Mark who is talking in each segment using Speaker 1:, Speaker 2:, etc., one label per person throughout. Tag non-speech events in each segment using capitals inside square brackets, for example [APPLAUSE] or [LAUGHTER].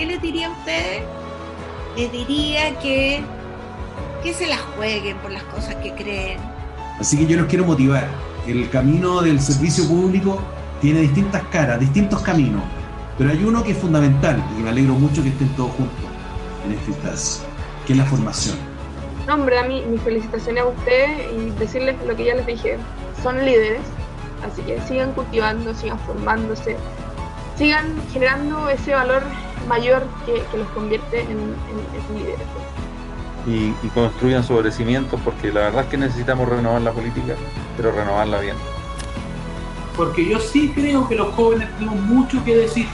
Speaker 1: qué les diría a ustedes? Les diría que, que se las jueguen por las cosas que creen.
Speaker 2: Así que yo los quiero motivar. El camino del servicio público tiene distintas caras, distintos caminos, pero hay uno que es fundamental y me alegro mucho que estén todos juntos en esta instancia, que es la formación.
Speaker 3: No, hombre, a mí mis felicitaciones a ustedes y decirles lo que ya les dije, son líderes, así que sigan cultivando, sigan formándose, sigan generando ese valor mayor que, que los convierte en, en, en líderes.
Speaker 4: Y, y, construyan su crecimiento porque la verdad es que necesitamos renovar la política, pero renovarla bien.
Speaker 5: Porque yo sí creo que los jóvenes tenemos mucho que decir.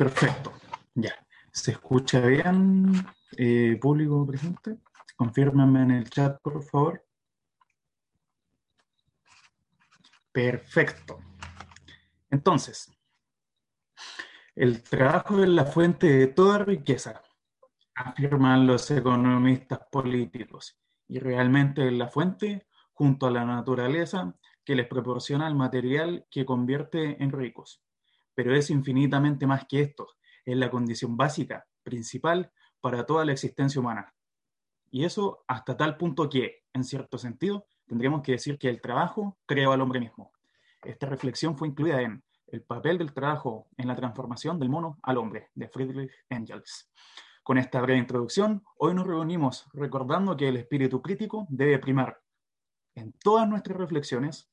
Speaker 6: Perfecto, ya. ¿Se escucha bien, eh, público presente? Confírmenme en el chat, por favor. Perfecto. Entonces, el trabajo es la fuente de toda riqueza, afirman los economistas políticos, y realmente es la fuente, junto a la naturaleza, que les proporciona el material que convierte en ricos pero es infinitamente más que esto. es la condición básica, principal, para toda la existencia humana. Y eso hasta tal punto que, en cierto sentido, tendríamos que decir que el trabajo creó al hombre mismo. Esta reflexión fue incluida en El papel del trabajo en la transformación del mono al hombre, de Friedrich Engels. Con esta breve introducción, hoy nos reunimos recordando que el espíritu crítico debe primar en todas nuestras reflexiones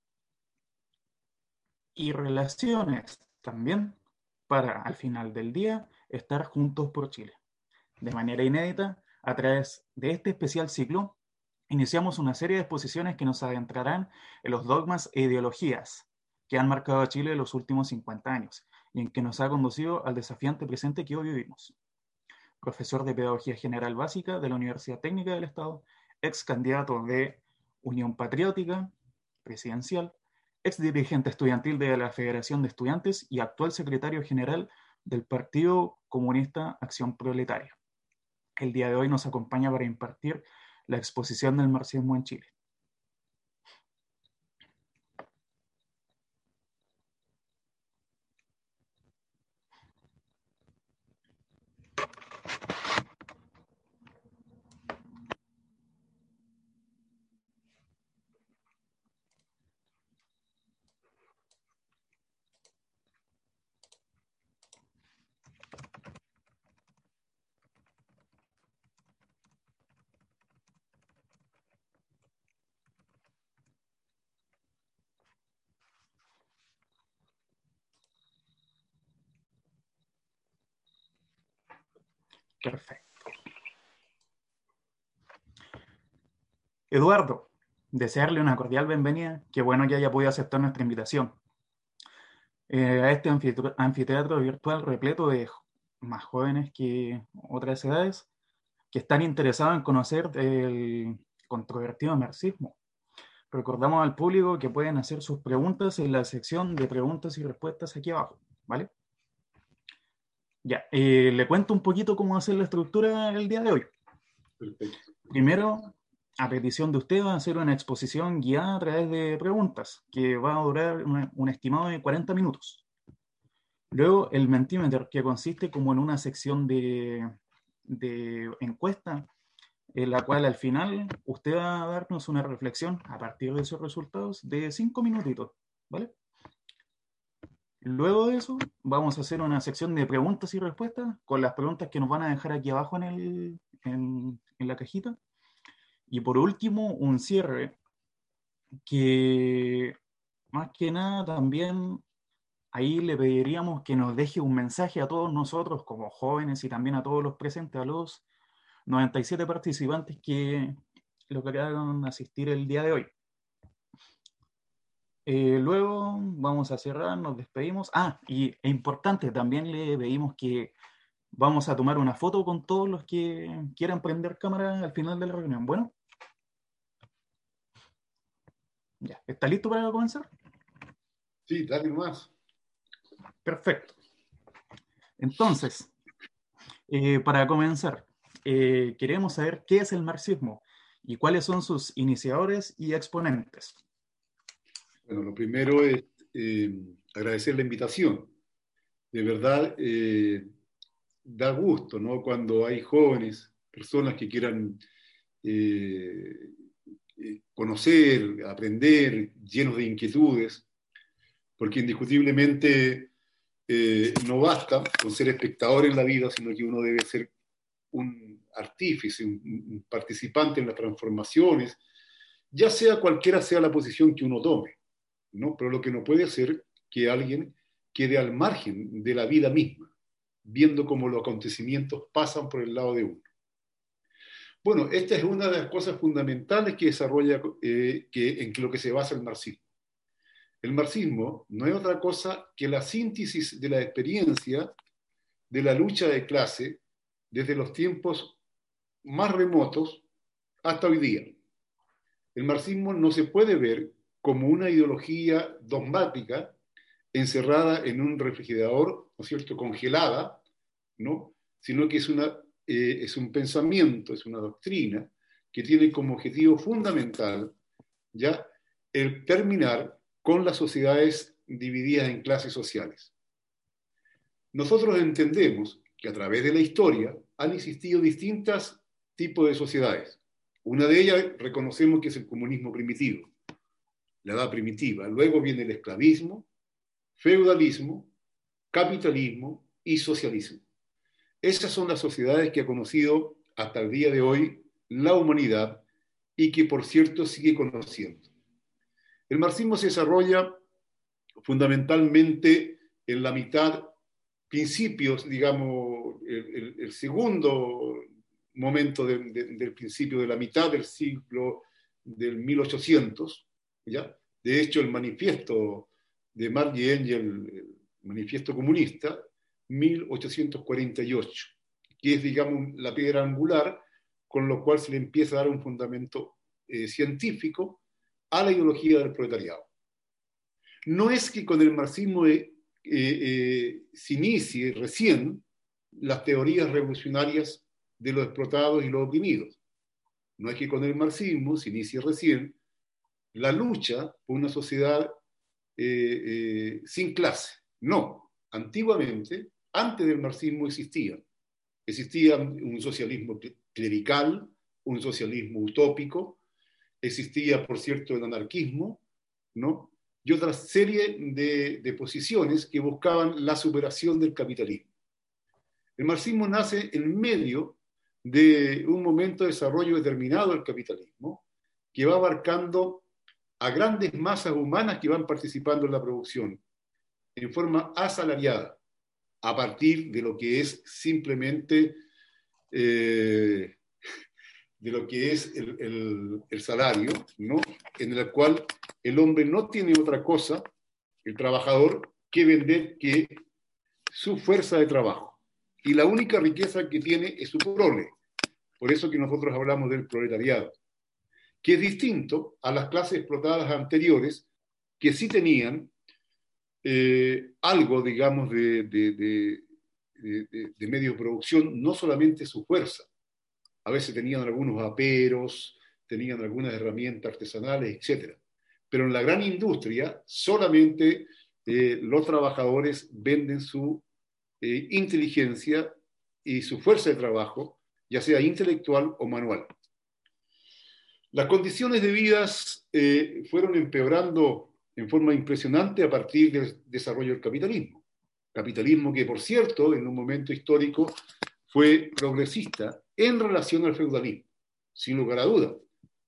Speaker 6: y relaciones también para, al final del día, estar juntos por Chile. De manera inédita, a través de este especial ciclo, iniciamos una serie de exposiciones que nos adentrarán en los dogmas e ideologías que han marcado a Chile en los últimos 50 años y en que nos ha conducido al desafiante presente que hoy vivimos. Profesor de Pedagogía General Básica de la Universidad Técnica del Estado, ex candidato de Unión Patriótica Presidencial, ex dirigente estudiantil de la Federación de Estudiantes y actual secretario general del Partido Comunista Acción Proletaria. El día de hoy nos acompaña para impartir la exposición del marxismo en Chile. Perfecto. Eduardo, desearle una cordial bienvenida. Qué bueno que haya podido aceptar nuestra invitación eh, a este anfiteatro virtual repleto de más jóvenes que otras edades que están interesados en conocer el controvertido marxismo. Recordamos al público que pueden hacer sus preguntas en la sección de preguntas y respuestas aquí abajo, ¿vale? Ya, eh, le cuento un poquito cómo hacer la estructura el día de hoy. Primero, a petición de usted, va a hacer una exposición guiada a través de preguntas, que va a durar un estimado de 40 minutos. Luego, el Mentimeter, que consiste como en una sección de, de encuesta, en la cual al final usted va a darnos una reflexión a partir de esos resultados de 5 minutitos, ¿vale? Luego de eso, vamos a hacer una sección de preguntas y respuestas con las preguntas que nos van a dejar aquí abajo en, el, en, la cajita. Y por último, un cierre que más que nada también ahí le pediríamos que nos deje un mensaje a todos nosotros como jóvenes y también a todos los presentes, a los 97 participantes que lograron asistir el día de hoy. Eh, luego vamos a cerrar, nos despedimos. Ah, y importante, también le pedimos que vamos a tomar una foto con todos los que quieran prender cámara al final de la reunión. Bueno. Ya, ¿está listo para comenzar?
Speaker 7: Sí, dale más.
Speaker 6: Perfecto. Entonces, eh, para comenzar, eh, queremos saber qué es el marxismo y cuáles son sus iniciadores y exponentes.
Speaker 7: Bueno, lo primero es eh, agradecer la invitación. De verdad, da gusto, ¿no? Cuando hay jóvenes, personas que quieran eh, conocer, aprender, llenos de inquietudes, porque indiscutiblemente no basta con ser espectador en la vida, sino que uno debe ser un artífice, un participante en las transformaciones, ya sea cualquiera sea la posición que uno tome. ¿no? Pero lo que no puede ser que alguien quede al margen de la vida misma, viendo cómo los acontecimientos pasan por el lado de uno. Bueno, esta es una de las cosas fundamentales que desarrolla, eh, que, en lo que se basa el marxismo. El marxismo no es otra cosa que la síntesis de la experiencia de la lucha de clase desde los tiempos más remotos hasta hoy día. El marxismo no se puede ver como una ideología dogmática encerrada en un refrigerador, ¿no es cierto?, congelada, ¿no? Sino que es, una, eh, es un pensamiento, es una doctrina que tiene como objetivo fundamental ya el terminar con las sociedades divididas en clases sociales. Nosotros entendemos que a través de la historia han existido distintos tipos de sociedades. Una de ellas reconocemos que es el comunismo primitivo, la edad primitiva. Luego viene el esclavismo, feudalismo, capitalismo y socialismo. Esas son las sociedades que ha conocido hasta el día de hoy la humanidad y que, por cierto, sigue conociendo. El marxismo se desarrolla fundamentalmente en la mitad, principios, digamos, el, segundo momento del principio de la mitad del siglo del 1800, ¿ya? De hecho, el manifiesto de Marx y Engel, el manifiesto comunista, 1848, que es, digamos, la piedra angular con lo cual se le empieza a dar un fundamento eh, científico a la ideología del proletariado. No es que con el marxismo eh, eh, se inicie recién las teorías revolucionarias de los explotados y los oprimidos. No es que con el marxismo se inicie recién la lucha por una sociedad sin clase. No, antiguamente, antes del marxismo existía. Existía un socialismo clerical, un socialismo utópico, existía, por cierto, el anarquismo, ¿no? y otra serie de, de posiciones que buscaban la superación del capitalismo. El marxismo nace en medio de un momento de desarrollo determinado del capitalismo, que va abarcando a grandes masas humanas que van participando en la producción en forma asalariada, a partir de lo que es simplemente eh, de lo que es el, el, salario, ¿no? en el cual el hombre no tiene otra cosa, el trabajador, que vender que su fuerza de trabajo. Y la única riqueza que tiene es su prole. Por eso que nosotros hablamos del proletariado, que es distinto a las clases explotadas anteriores, que sí tenían eh, algo, digamos, de, de, medio de producción, no solamente su fuerza. A veces tenían algunos aperos, tenían algunas herramientas artesanales, etc. Pero en la gran industria solamente eh, los trabajadores venden su eh, inteligencia y su fuerza de trabajo, ya sea intelectual o manual. Las condiciones de vida fueron empeorando en forma impresionante a partir del desarrollo del capitalismo. Capitalismo que, por cierto, en un momento histórico fue progresista en relación al feudalismo, sin lugar a duda,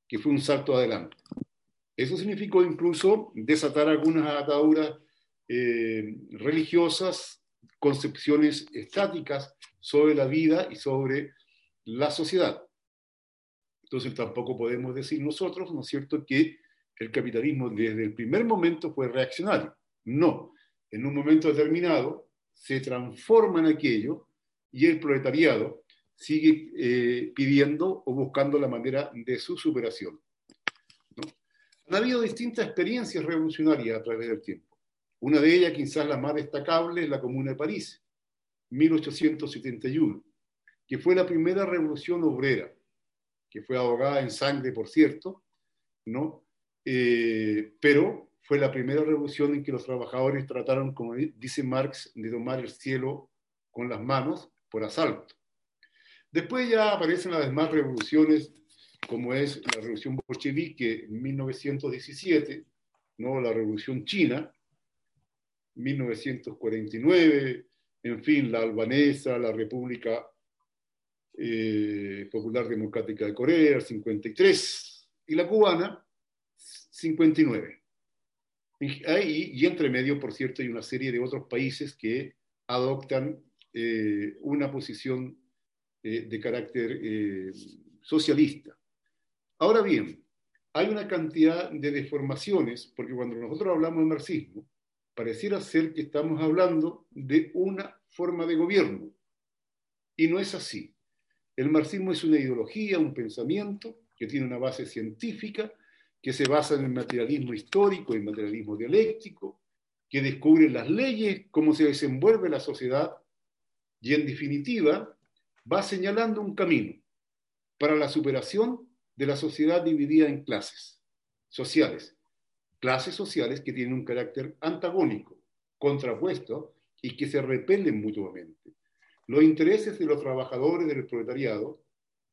Speaker 7: que fue un salto adelante. Eso significó incluso desatar algunas ataduras eh, religiosas, concepciones estáticas sobre la vida y sobre la sociedad. Entonces tampoco podemos decir nosotros, ¿no es cierto?, que el capitalismo desde el primer momento fue reaccionario. No, en un momento determinado se transforma en aquello y el proletariado sigue eh, pidiendo o buscando la manera de su superación. Han habido distintas experiencias revolucionarias a través del tiempo. Una de ellas, quizás la más destacable, es la Comuna de París, 1871, que fue la primera revolución obrera, que fue ahogada en sangre, por cierto, ¿no? Eh, pero fue la primera revolución en que los trabajadores trataron, como dice Marx, de tomar el cielo con las manos por asalto. Después ya aparecen las demás revoluciones, como es la revolución bolchevique en 1917, ¿no? la revolución china, 1949, en fin, la albanesa, la República eh, Popular Democrática de Corea, el 53, y la cubana, 59. Y, entre medio, por cierto, hay una serie de otros países que adoptan eh, una posición eh, de carácter eh, socialista. Ahora bien, hay una cantidad de deformaciones, porque cuando nosotros hablamos de marxismo, pareciera ser que estamos hablando de una forma de gobierno. Y no es así. El marxismo es una ideología, un pensamiento que tiene una base científica que se basa en el materialismo histórico y materialismo dialéctico, que descubre las leyes, cómo se desenvuelve la sociedad y en definitiva va señalando un camino para la superación de la sociedad dividida en clases sociales, clases sociales que tienen un carácter antagónico, contrapuesto y que se repelen mutuamente. los intereses de los trabajadores del proletariado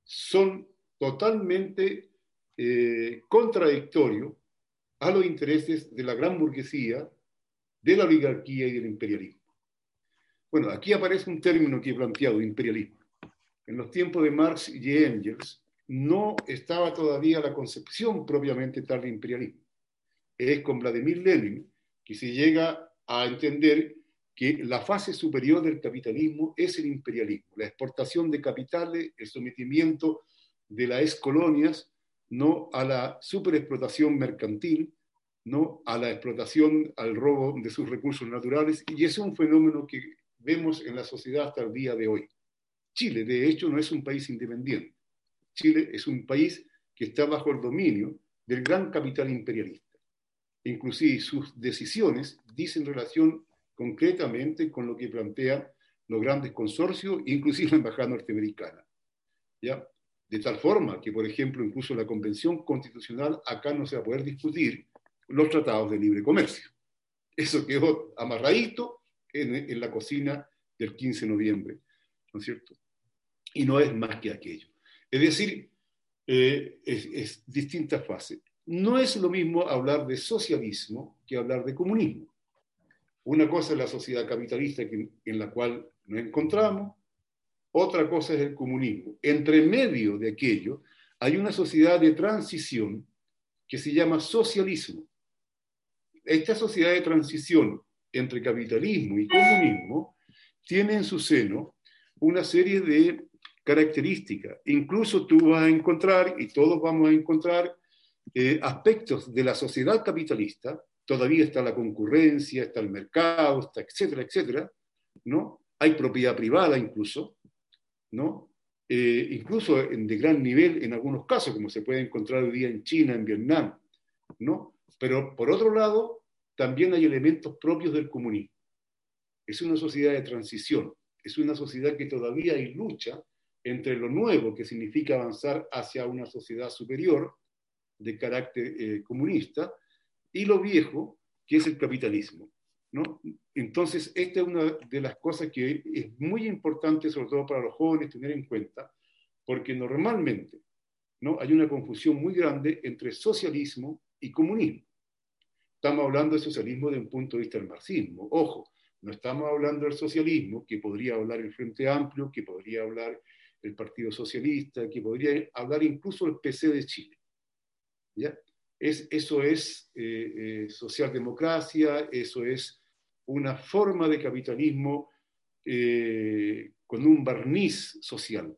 Speaker 7: son totalmente eh, contradictorios a los intereses de la gran burguesía, de la oligarquía y del imperialismo. Bueno, aquí aparece un término que he planteado, imperialismo. En los tiempos de Marx y Engels no estaba todavía la concepción propiamente tal de imperialismo. Es con Vladimir Lenin que se llega a entender que la fase superior del capitalismo es el imperialismo, la exportación de capitales, el sometimiento de las colonias no a la superexplotación mercantil, no a la explotación, al robo de sus recursos naturales, y es un fenómeno que vemos en la sociedad hasta el día de hoy. Chile, de hecho, no es un país independiente. Chile es un país que está bajo el dominio del gran capital imperialista. Inclusive sus decisiones dicen relación concretamente con lo que plantean los grandes consorcios, inclusive la Embajada norteamericana. ¿ya? De tal forma que, por ejemplo, incluso la Convención Constitucional acá no se va a poder discutir los tratados de libre comercio. Eso quedó amarradito en, la cocina del 15 de noviembre, ¿no es cierto? Y no es más que aquello. Es decir, eh, es, es distinta fase. No es lo mismo hablar de socialismo que hablar de comunismo. Una cosa es la sociedad capitalista en la cual nos encontramos, otra cosa es el comunismo. Entre medio de aquello hay una sociedad de transición que se llama socialismo. Esta sociedad de transición entre capitalismo y comunismo tiene en su seno una serie de características. Incluso tú vas a encontrar, y todos vamos a encontrar, eh, aspectos de la sociedad capitalista, todavía está la concurrencia, está el mercado, está etcétera, etcétera, ¿no? Hay propiedad privada incluso, ¿no? Eh, incluso de gran nivel en algunos casos, como se puede encontrar hoy día en China, en Vietnam, ¿no? Pero por otro lado, también hay elementos propios del comunismo. Es una sociedad de transición, es una sociedad que todavía hay lucha entre lo nuevo, que significa avanzar hacia una sociedad superior de carácter eh, comunista, y lo viejo, que es el capitalismo. ¿No? Entonces, esta es una de las cosas que es muy importante, sobre todo para los jóvenes, tener en cuenta, porque normalmente ¿no? hay una confusión muy grande entre socialismo y comunismo. Estamos hablando de socialismo desde un punto de vista del marxismo. Ojo, no estamos hablando del socialismo, que podría hablar el Frente Amplio, que podría hablar el Partido Socialista, que podría hablar incluso el PC de Chile. ¿Ya? Es, eso es eh, eh, socialdemocracia, eso es una forma de capitalismo eh, con un barniz social,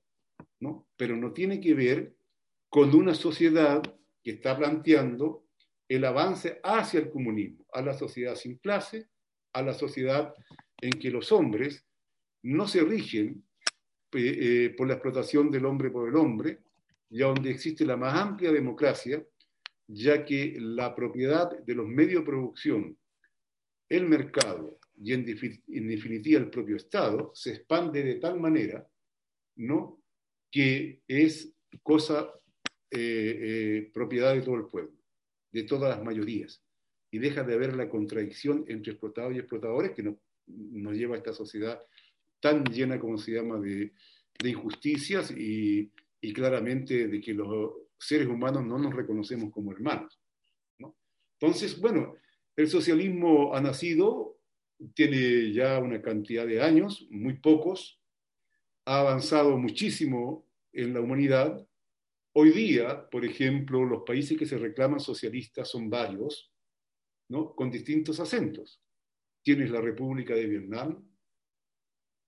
Speaker 7: ¿no? pero no tiene que ver con una sociedad que está planteando el avance hacia el comunismo, a la sociedad sin clase, a la sociedad en que los hombres no se rigen eh, por la explotación del hombre por el hombre, y donde existe la más amplia democracia, ya que la propiedad de los medios de producción, el mercado y en, definitiva el propio Estado se expande de tal manera ¿no? que es cosa eh, propiedad de todo el pueblo de todas las mayorías y deja de haber la contradicción entre explotados y explotadores que nos, lleva a esta sociedad tan llena, como se llama, de, injusticias y, claramente de que los seres humanos no nos reconocemos como hermanos. Entonces, bueno, el socialismo ha nacido, tiene ya una cantidad de años, muy pocos, ha avanzado muchísimo en la humanidad, Hoy día, por ejemplo, los países que se reclaman socialistas son varios, ¿no? con distintos acentos. Tienes la República de Vietnam,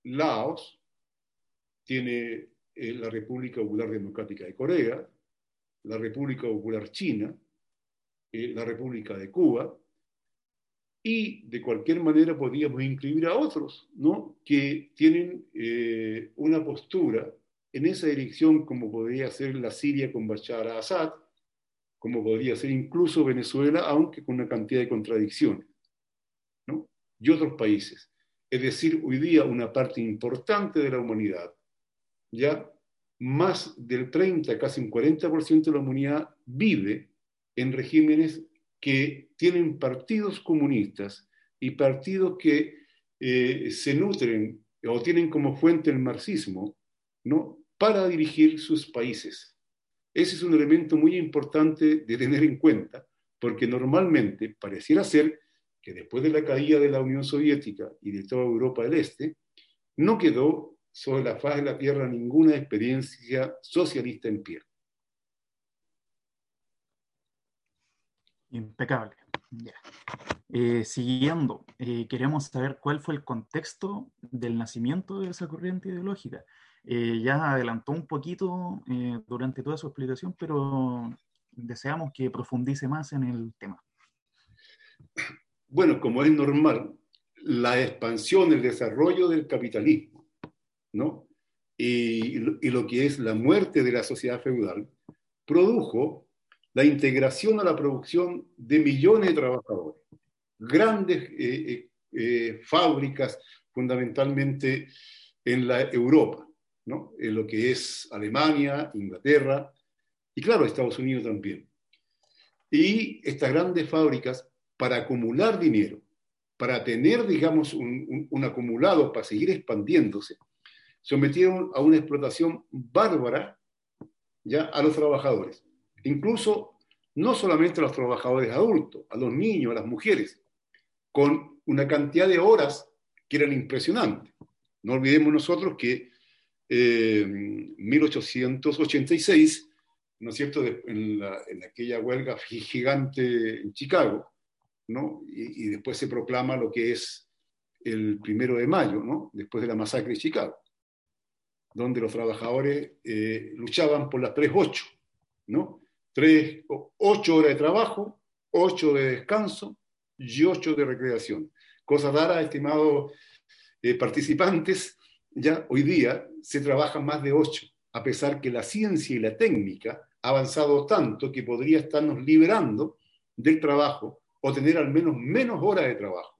Speaker 7: Laos, tiene eh, la República Popular Democrática de Corea, la República Popular China, eh, la República de Cuba, y de cualquier manera podríamos incluir a otros, ¿no? que tienen eh, una postura en esa dirección como podría ser la Siria con Bashar al-Assad, como podría ser incluso Venezuela, aunque con una cantidad de contradicciones, ¿no? y otros países. Es decir, hoy día una parte importante de la humanidad, ya más del 30, casi un 40% de la humanidad vive en regímenes que tienen partidos comunistas y partidos que eh, se nutren o tienen como fuente el marxismo, ¿no? Para dirigir sus países. Ese es un elemento muy importante de tener en cuenta, porque normalmente pareciera ser que después de la caída de la Unión Soviética y de toda Europa del Este, no quedó sobre la faz de la Tierra ninguna experiencia socialista en pie.
Speaker 6: Impecable. Eh, siguiendo, eh, queremos saber cuál fue el contexto del nacimiento de esa corriente ideológica. Eh, ya adelantó un poquito durante toda su explicación, pero deseamos que profundice más en el tema.
Speaker 7: Bueno, como es normal, la expansión, el desarrollo del capitalismo, ¿no? Y, y lo que es la muerte de la sociedad feudal, produjo la integración a la producción de millones de trabajadores, grandes eh, eh, eh, fábricas, fundamentalmente en la Europa, ¿no? en lo que es Alemania, Inglaterra y claro, Estados Unidos también. Y estas grandes fábricas, para acumular dinero, para tener, digamos, un, un acumulado, para seguir expandiéndose, sometieron a una explotación bárbara ya a los trabajadores incluso no solamente a los trabajadores adultos, a los niños, a las mujeres, con una cantidad de horas que eran impresionantes. No olvidemos nosotros que en 1886, ¿no es cierto?, en, aquella huelga gigante en Chicago, ¿no? Y, después se proclama lo que es el primero de mayo, ¿no? Después de la masacre de Chicago, donde los trabajadores eh, luchaban por las tres ocho, ¿no? Tres, ocho horas de trabajo, ocho de descanso y ocho de recreación. Cosa rara, estimados eh, participantes, ya hoy día se trabaja más de ocho, a pesar que la ciencia y la técnica ha avanzado tanto que podría estarnos liberando del trabajo o tener al menos menos horas de trabajo,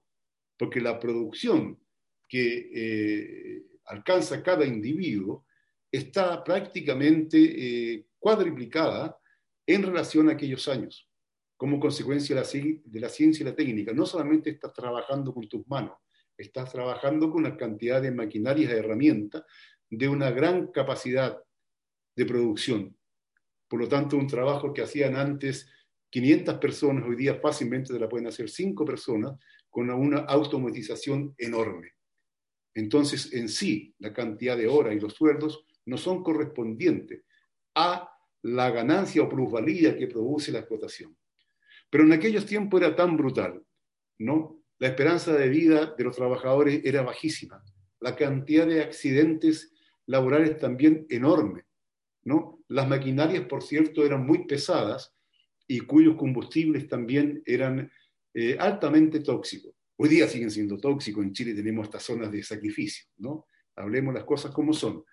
Speaker 7: porque la producción que eh, alcanza cada individuo está prácticamente eh, cuadriplicada en relación a aquellos años, como consecuencia de la, ciencia y la técnica. No solamente estás trabajando con tus manos, estás trabajando con una cantidad de maquinarias, de herramientas, de una gran capacidad de producción. Por lo tanto, un trabajo que hacían antes 500 personas, hoy día fácilmente te la pueden hacer 5 personas con una automatización enorme. Entonces, en sí, la cantidad de horas y los sueldos no son correspondientes a la ganancia o plusvalía que produce la explotación. Pero en aquellos tiempos era tan brutal, ¿no? La esperanza de vida de los trabajadores era bajísima, la cantidad de accidentes laborales también enorme, ¿no? Las maquinarias, por cierto, eran muy pesadas y cuyos combustibles también eran eh, altamente tóxicos. Hoy día siguen siendo tóxicos, en Chile tenemos estas zonas de sacrificio, ¿no? Hablemos las cosas como son.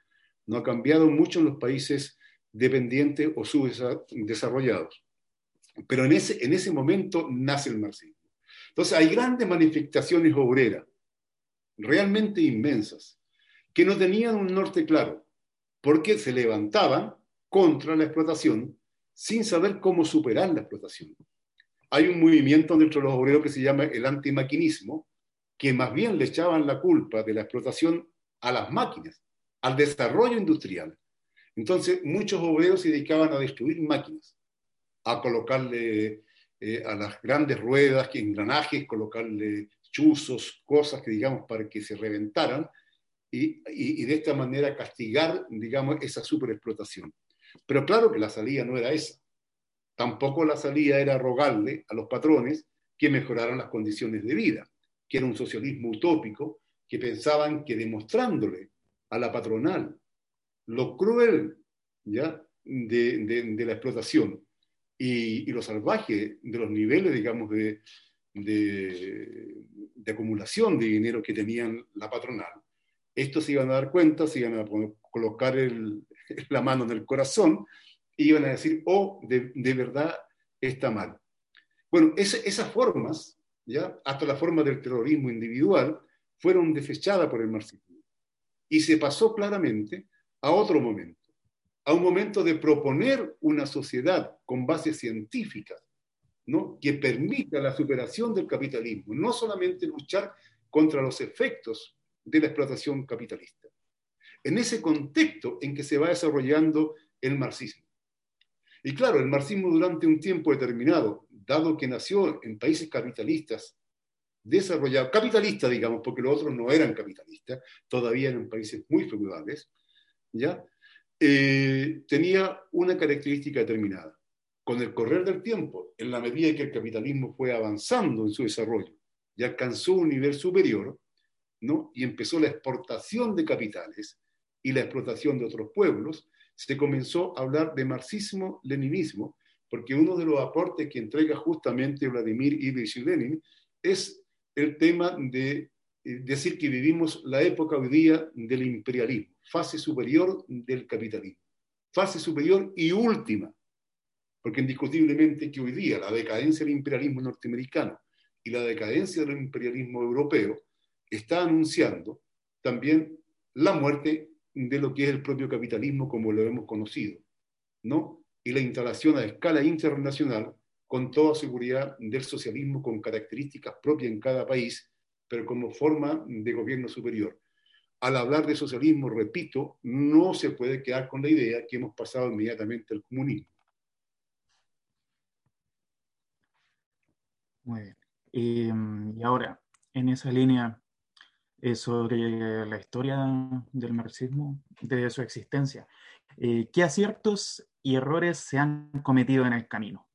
Speaker 7: No ha cambiado mucho en los países dependientes o subdesarrollados. Pero en ese, en ese momento nace el marxismo. Entonces hay grandes manifestaciones obreras, realmente inmensas, que no tenían un norte claro, porque se levantaban contra la explotación sin saber cómo superar la explotación. Hay un movimiento dentro de los obreros que se llama el antimaquinismo, que más bien le echaban la culpa de la explotación a las máquinas, al desarrollo industrial. Entonces, muchos obreros se dedicaban a destruir máquinas, a colocarle eh, a las grandes ruedas, engranajes, colocarle chuzos, cosas que, digamos, para que se reventaran y, y, de esta manera castigar, digamos, esa superexplotación. Pero claro que la salida no era esa. Tampoco la salida era rogarle a los patrones que mejoraran las condiciones de vida, que era un socialismo utópico, que pensaban que demostrándole a la patronal lo cruel ¿ya? De, la explotación y, lo salvaje de los niveles, digamos, de, de, acumulación de dinero que tenían la patronal, estos se iban a dar cuenta, se iban a colocar [LAUGHS] la mano en el corazón y iban a decir, oh, de, verdad está mal. Bueno, esas formas, ¿ya? hasta la forma del terrorismo individual, fueron desechadas por el marxismo. Y se pasó claramente a otro momento, a un momento de proponer una sociedad con bases científicas, ¿no? que permita la superación del capitalismo, no solamente luchar contra los efectos de la explotación capitalista. En ese contexto en que se va desarrollando el marxismo. Y claro, el marxismo durante un tiempo determinado, dado que nació en países capitalistas, desarrollados, capitalistas digamos, porque los otros no eran capitalistas, todavía eran países muy feudales, ¿ya? Eh, tenía una característica determinada. Con el correr del tiempo, en la medida que el capitalismo fue avanzando en su desarrollo y alcanzó un nivel superior, ¿no? y empezó la exportación de capitales y la explotación de otros pueblos, se comenzó a hablar de marxismo-leninismo, porque uno de los aportes que entrega justamente Vladimir Ilyich Lenin es el tema de decir que vivimos la época hoy día del imperialismo, fase superior del capitalismo, fase superior y última, porque indiscutiblemente que hoy día la decadencia del imperialismo norteamericano y la decadencia del imperialismo europeo está anunciando también la muerte de lo que es el propio capitalismo como lo hemos conocido, ¿no? Y la instalación a escala internacional con toda seguridad del socialismo con características propias en cada país, pero como forma de gobierno superior. Al hablar de socialismo, repito, no se puede quedar con la idea que hemos pasado inmediatamente al comunismo.
Speaker 6: Muy bien. y ahora, en esa línea, eh, sobre la historia del marxismo, de su existencia. Eh, ¿Qué aciertos y errores se han cometido en el camino?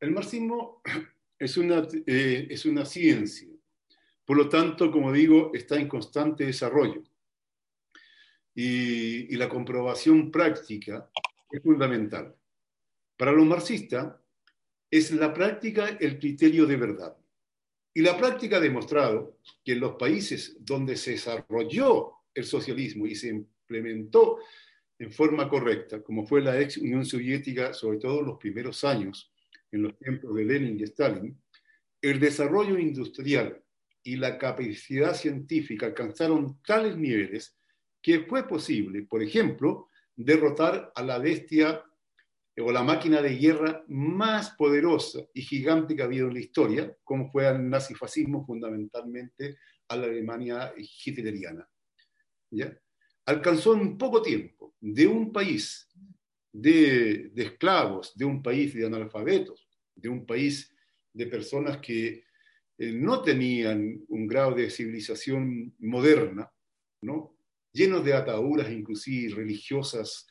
Speaker 7: El marxismo [CLEARS THROAT] es una, eh, es una ciencia, por lo tanto, como digo, está en constante desarrollo. Y, la comprobación práctica es fundamental. Para los marxistas, es la práctica el criterio de verdad. Y la práctica ha demostrado que en los países donde se desarrolló el socialismo y se implementó en forma correcta, como fue la ex Unión Soviética, sobre todo en los primeros años, en los tiempos de Lenin y Stalin, el desarrollo industrial y la capacidad científica alcanzaron tales niveles que fue posible, por ejemplo, derrotar a la bestia o la máquina de guerra más poderosa y gigante que ha habido en la historia, como fue el nazifascismo, fundamentalmente a la Alemania hitleriana. ¿ya? Alcanzó en poco tiempo de un país de, de, esclavos, de un país de analfabetos, de un país de personas que eh, no tenían un grado de civilización moderna, ¿no? llenos de ataduras inclusive religiosas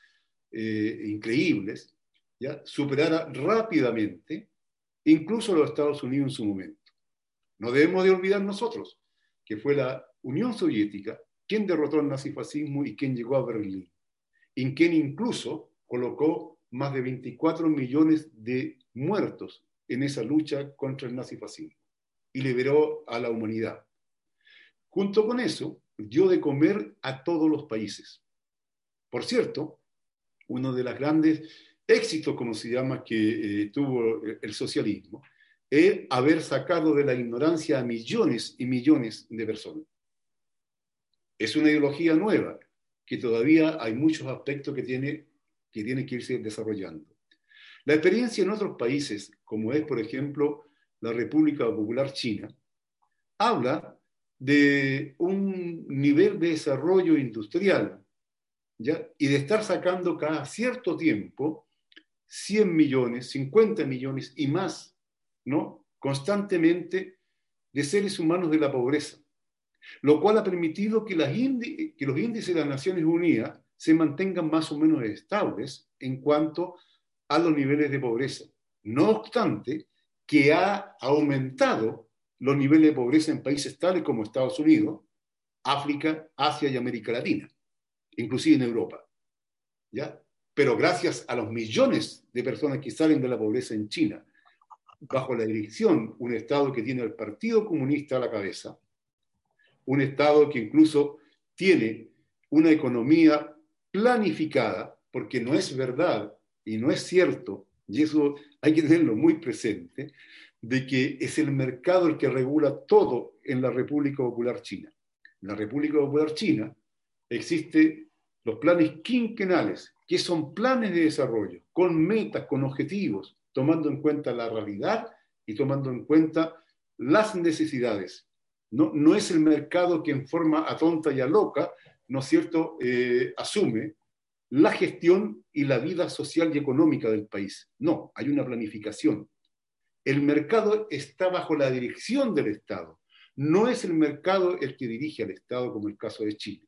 Speaker 7: eh, increíbles, ¿ya? superara rápidamente incluso los Estados Unidos en su momento. No debemos de olvidar nosotros que fue la Unión Soviética quien derrotó el nazifascismo y quien llegó a Berlín, en quien incluso colocó más de 24 millones de muertos en esa lucha contra el nazifascismo y liberó a la humanidad. Junto con eso, dio de comer a todos los países. Por cierto, uno de las grandes éxito, como se llama, que eh, tuvo el socialismo, es haber sacado de la ignorancia a millones y millones de personas. Es una ideología nueva, que todavía hay muchos aspectos que tiene que, tiene que irse desarrollando. La experiencia en otros países, como es, por ejemplo, la República Popular China, habla de un nivel de desarrollo industrial ¿ya? y de estar sacando cada cierto tiempo 100 millones, 50 millones y más, ¿no? Constantemente de seres humanos de la pobreza, lo cual ha permitido que, las que los índices de las Naciones Unidas se mantengan más o menos estables en cuanto a los niveles de pobreza. No obstante, que ha aumentado los niveles de pobreza en países tales como Estados Unidos, África, Asia y América Latina, inclusive en Europa. ¿Ya? pero gracias a los millones de personas que salen de la pobreza en China, bajo la dirección, un Estado que tiene el Partido Comunista a la cabeza, un Estado que incluso tiene una economía planificada, porque no es verdad y no es cierto, y eso hay que tenerlo muy presente, de que es el mercado el que regula todo en la República Popular China. En la República Popular China existen los planes quinquenales que son planes de desarrollo, con metas, con objetivos, tomando en cuenta la realidad y tomando en cuenta las necesidades No, no es el mercado que en forma atonta y a loca, ¿no es cierto?, eh, asume la gestión y la vida social y económica del país. No, hay una planificación. El mercado está bajo la dirección del Estado. No es el mercado el que dirige al Estado, como el caso de Chile.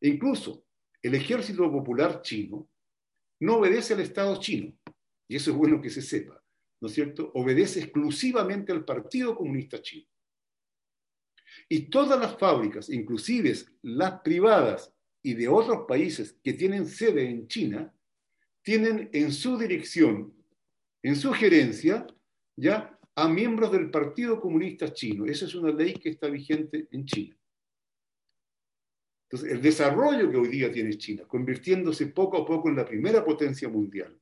Speaker 7: E incluso el ejército popular chino no obedece al Estado chino, y eso es bueno que se sepa, ¿no es cierto? Obedece exclusivamente al Partido Comunista Chino. Y todas las fábricas, inclusive las privadas y de otros países que tienen sede en China, tienen en su dirección, en su gerencia, ya a miembros del Partido Comunista Chino. Esa es una ley que está vigente en China. Entonces, el desarrollo que hoy día tiene China, convirtiéndose poco a poco en la primera potencia mundial,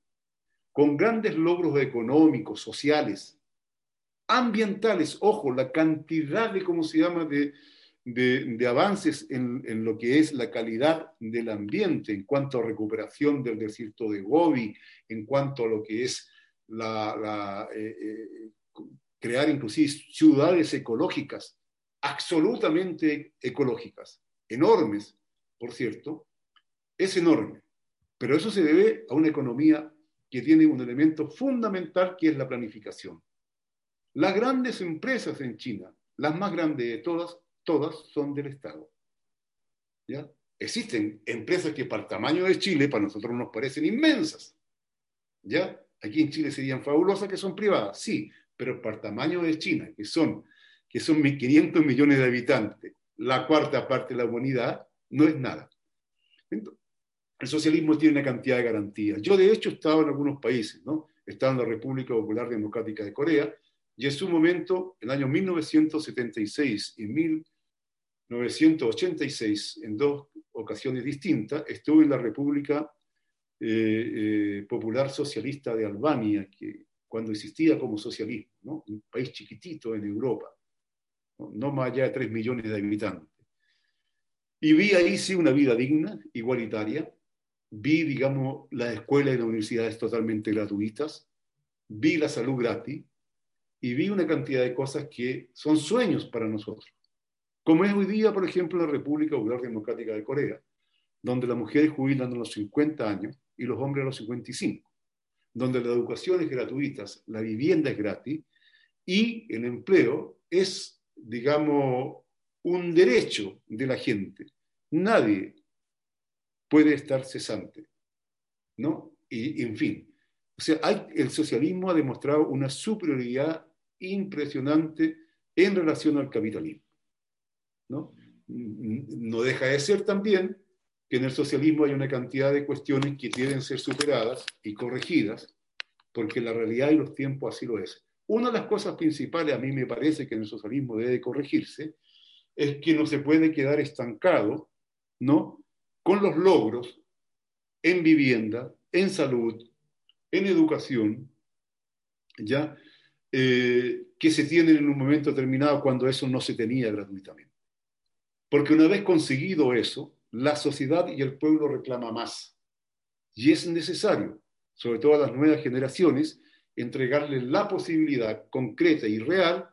Speaker 7: con grandes logros económicos, sociales, ambientales, ojo, la cantidad de, ¿cómo se llama?, de, de, avances en, lo que es la calidad del ambiente, en cuanto a recuperación del desierto de Gobi, en cuanto a lo que es eh, eh, crear inclusive ciudades ecológicas, absolutamente ecológicas, enormes, por cierto, es enorme. Pero eso se debe a una economía que tiene un elemento fundamental que es la planificación. Las grandes empresas en China, las más grandes de todas, todas son del Estado. ¿Ya? Existen empresas que para el tamaño de Chile, para nosotros nos parecen inmensas. ¿Ya? Aquí en Chile serían fabulosas que son privadas, sí, pero para el tamaño de China, que son, que son 1.500 millones de habitantes, la cuarta parte de la humanidad, no es nada. Entonces, el socialismo tiene una cantidad de garantías. Yo, de hecho, he estado en algunos países, ¿no? He estado en la República Popular Democrática de Corea, y en su momento, en el año 1976 y 1986, en dos ocasiones distintas, estuve en la República eh, eh, Popular Socialista de Albania, que cuando existía como socialismo, un país chiquitito en Europa, ¿no? no más allá de 3 millones de habitantes. Y vi ahí sí una vida digna, igualitaria, vi, digamos, las escuelas y las universidades totalmente gratuitas, vi la salud gratis, y vi una cantidad de cosas que son sueños para nosotros. Como es hoy día, por ejemplo, la República Popular Democrática de Corea, donde las mujeres jubilan a los 50 años y los hombres a los 55, donde la educación es gratuita, la vivienda es gratis y el empleo es, digamos, un derecho de la gente. Nadie puede estar cesante, ¿no? Y, en fin, o sea, el socialismo ha demostrado una superioridad impresionante en relación al capitalismo. ¿No? no deja de ser también que en el socialismo hay una cantidad de cuestiones que deben ser superadas y corregidas, porque la realidad y los tiempos así lo es. Una de las cosas principales a mí me parece que en el socialismo debe corregirse es que no se puede quedar estancado ¿no? con los logros en vivienda, en salud, en educación, ¿ya? Eh, que se tienen en un momento determinado cuando eso no se tenía gratuitamente. Porque una vez conseguido eso, la sociedad y el pueblo reclama más. Y es necesario, sobre todo a las nuevas generaciones, entregarles la posibilidad concreta y real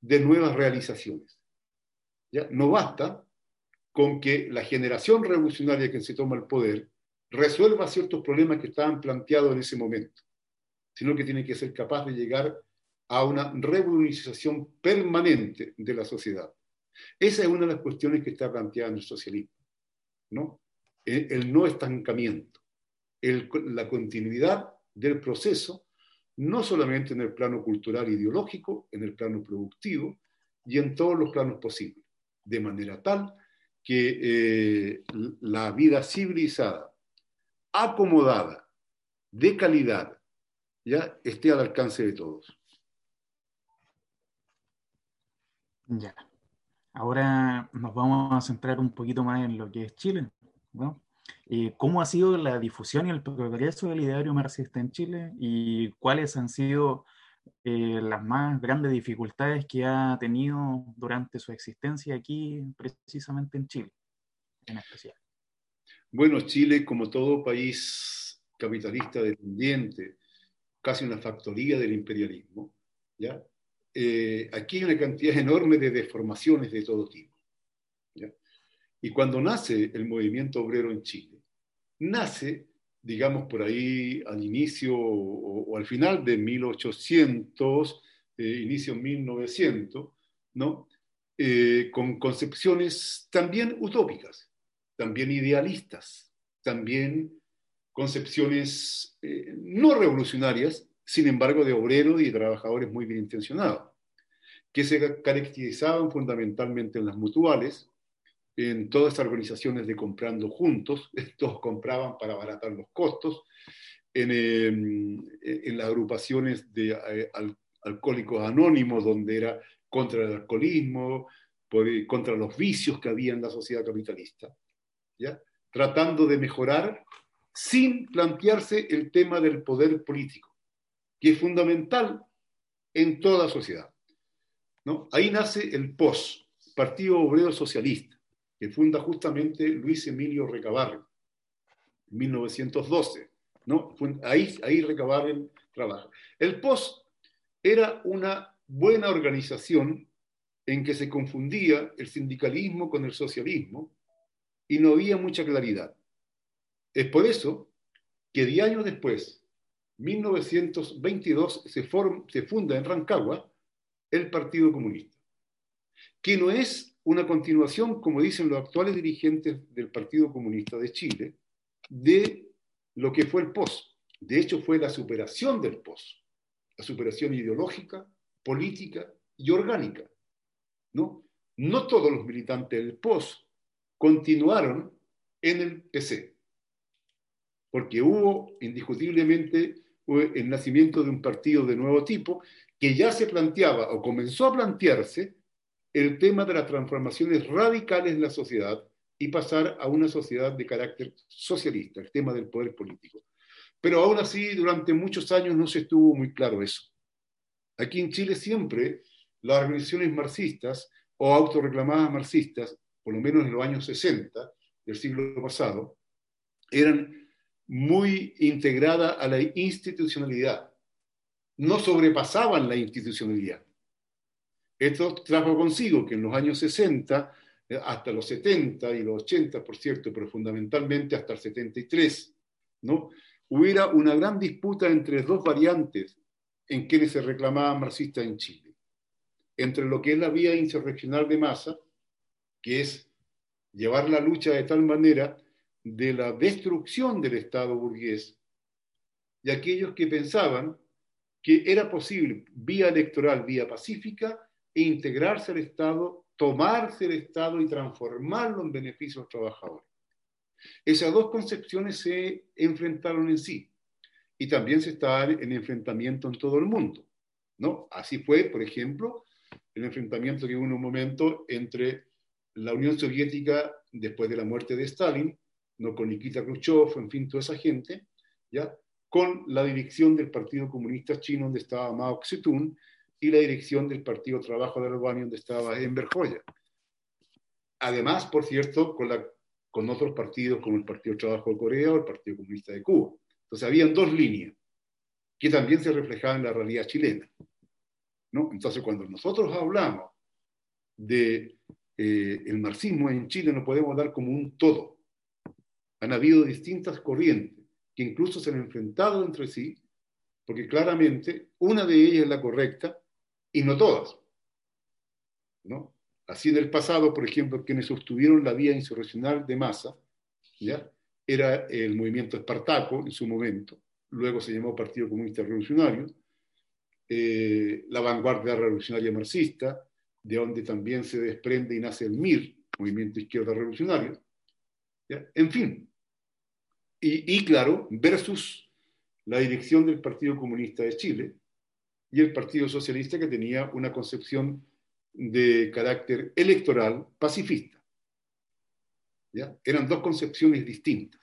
Speaker 7: de nuevas realizaciones. ¿Ya? No basta con que la generación revolucionaria que se toma el poder resuelva ciertos problemas que estaban planteados en ese momento, sino que tiene que ser capaz de llegar a una revolucionización permanente de la sociedad. Esa es una de las cuestiones que está planteada en el socialismo, ¿no? El, no estancamiento, la continuidad del proceso, no solamente en el plano cultural e ideológico, en el plano productivo y en todos los planos posibles, de manera tal que eh, la vida civilizada, acomodada, de calidad, ya esté al alcance de todos.
Speaker 6: Ya. Ahora nos vamos a centrar un poquito más en lo que es Chile, ¿no? Eh, ¿Cómo ha sido la difusión y el progreso del ideario marxista en Chile y cuáles han sido eh, las más grandes dificultades que ha tenido durante su existencia aquí, precisamente en Chile, en especial?
Speaker 7: Bueno, Chile, como todo país capitalista dependiente, casi una factoría del imperialismo, ¿ya? Eh, aquí hay una cantidad enorme de deformaciones de todo tipo. Y cuando nace el movimiento obrero en Chile, nace, digamos, por ahí al inicio o, al final de 1800, eh, inicio 1900, ¿no? Eh, con concepciones también utópicas, también idealistas, también concepciones no revolucionarias, sin embargo de obreros y trabajadores muy bien intencionados, que se caracterizaban fundamentalmente en las mutuales, en todas estas organizaciones de comprando juntos, [LAUGHS] todos compraban para abaratar los costos, en, em, las agrupaciones de eh, alcohólicos anónimos, donde era contra el alcoholismo, contra los vicios que había en la sociedad capitalista, ¿ya? tratando de mejorar sin plantearse el tema del poder político, que es fundamental en toda sociedad. ¿no? Ahí nace el POS, Partido Obrero Socialista, que funda justamente Luis Emilio Recabarren, en 1912. ¿no? Ahí, ahí Recabarren trabaja. El POS era una buena organización en que se confundía el sindicalismo con el socialismo y no había mucha claridad. Es por eso que 10 años después, 1922, se, se funda en Rancagua el Partido Comunista, que no es una continuación, como dicen los actuales dirigentes del Partido Comunista de Chile, de lo que fue el POS. De hecho, fue la superación del POS, la superación ideológica, política y orgánica. ¿no? no todos los militantes del POS continuaron en el PC, porque hubo indiscutiblemente el nacimiento de un partido de nuevo tipo que ya se planteaba o comenzó a plantearse el tema de las transformaciones radicales en la sociedad y pasar a una sociedad de carácter socialista, el tema del poder político. Pero aún así, durante muchos años no se estuvo muy claro eso. Aquí en Chile siempre las organizaciones marxistas o autorreclamadas marxistas, por lo menos en los años 60 del siglo pasado, eran muy integradas a la institucionalidad. No sobrepasaban la institucionalidad. Esto trajo consigo que en los años 60, eh, hasta los 70 y los 80, por cierto, pero fundamentalmente hasta el 73, ¿no? hubiera una gran disputa entre dos variantes en quienes se reclamaban marxistas en Chile entre lo que es la vía insurreccional de masa, que es llevar la lucha de tal manera de la destrucción del Estado burgués, y aquellos que pensaban que era posible, vía electoral, vía pacífica, e integrarse al Estado, tomarse el Estado y transformarlo en beneficio de los trabajadores. Esas dos concepciones se enfrentaron en sí y también se está en enfrentamiento en todo el mundo. ¿no? Así fue, por ejemplo, el enfrentamiento que hubo en un momento entre la Unión Soviética después de la muerte de Stalin, no con Nikita Khrushchev, en fin, toda esa gente, ¿ya? con la dirección del Partido Comunista Chino, donde estaba Mao Zedong, y la dirección del Partido Trabajo de Albania, donde estaba Enver Hoxha. Además, por cierto, con, otros partidos como el Partido Trabajo de Corea o el Partido Comunista de Cuba. Entonces, habían dos líneas que también se reflejaban en la realidad chilena. Entonces, cuando nosotros hablamos de eh, marxismo en Chile, no podemos dar como un todo. Han habido distintas corrientes que incluso se han enfrentado entre sí, porque claramente una de ellas es la correcta y no todas. Así en el pasado, por ejemplo, quienes sostuvieron la vía insurreccional de masa, ¿ya? era el movimiento Espartaco en su momento, luego se llamó Partido Comunista Revolucionario, eh, la vanguardia revolucionaria marxista, de donde también se desprende y nace el MIR, Movimiento Izquierda Revolucionario. En fin, y, claro, versus la dirección del Partido Comunista de Chile y el Partido Socialista que tenía una concepción de carácter electoral pacifista. Eran dos concepciones distintas.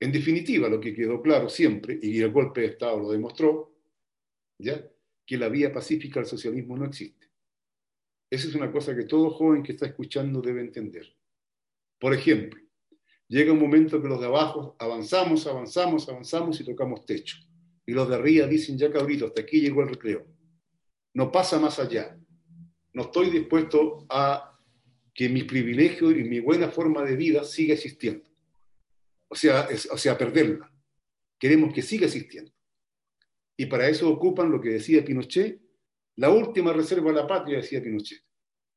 Speaker 7: En definitiva, lo que quedó claro siempre, y el golpe de Estado lo demostró, ¿ya? que la vía pacífica al socialismo no existe. Esa es una cosa que todo joven que está escuchando debe entender. Por ejemplo, llega un momento que los de abajo avanzamos, avanzamos, avanzamos y tocamos techo. Y los de arriba dicen, ya cabrito, hasta aquí llegó el recreo. no pasa más allá. No estoy dispuesto a que mi privilegio y mi buena forma de vida siga existiendo. O sea, o sea, perderla. Queremos que siga existiendo. Y para eso ocupan lo que decía Pinochet, la última reserva de la patria, decía Pinochet.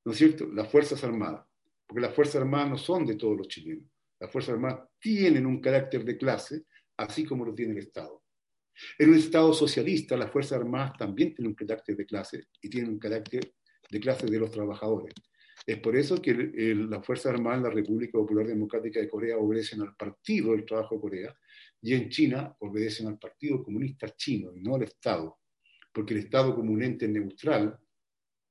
Speaker 7: ¿No es cierto? Las Fuerzas Armadas. Porque las Fuerzas Armadas no son de todos los chilenos. Las Fuerzas Armadas tienen un carácter de clase, así como lo tiene el Estado. En un Estado socialista, las Fuerzas Armadas también tienen un carácter de clase y tienen un carácter de clase de los trabajadores. Es por eso que las Fuerzas Armadas en la República Popular Democrática de Corea obedecen al Partido del Trabajo de Corea y en China obedecen al Partido Comunista Chino y no al Estado, porque el Estado como un ente neutral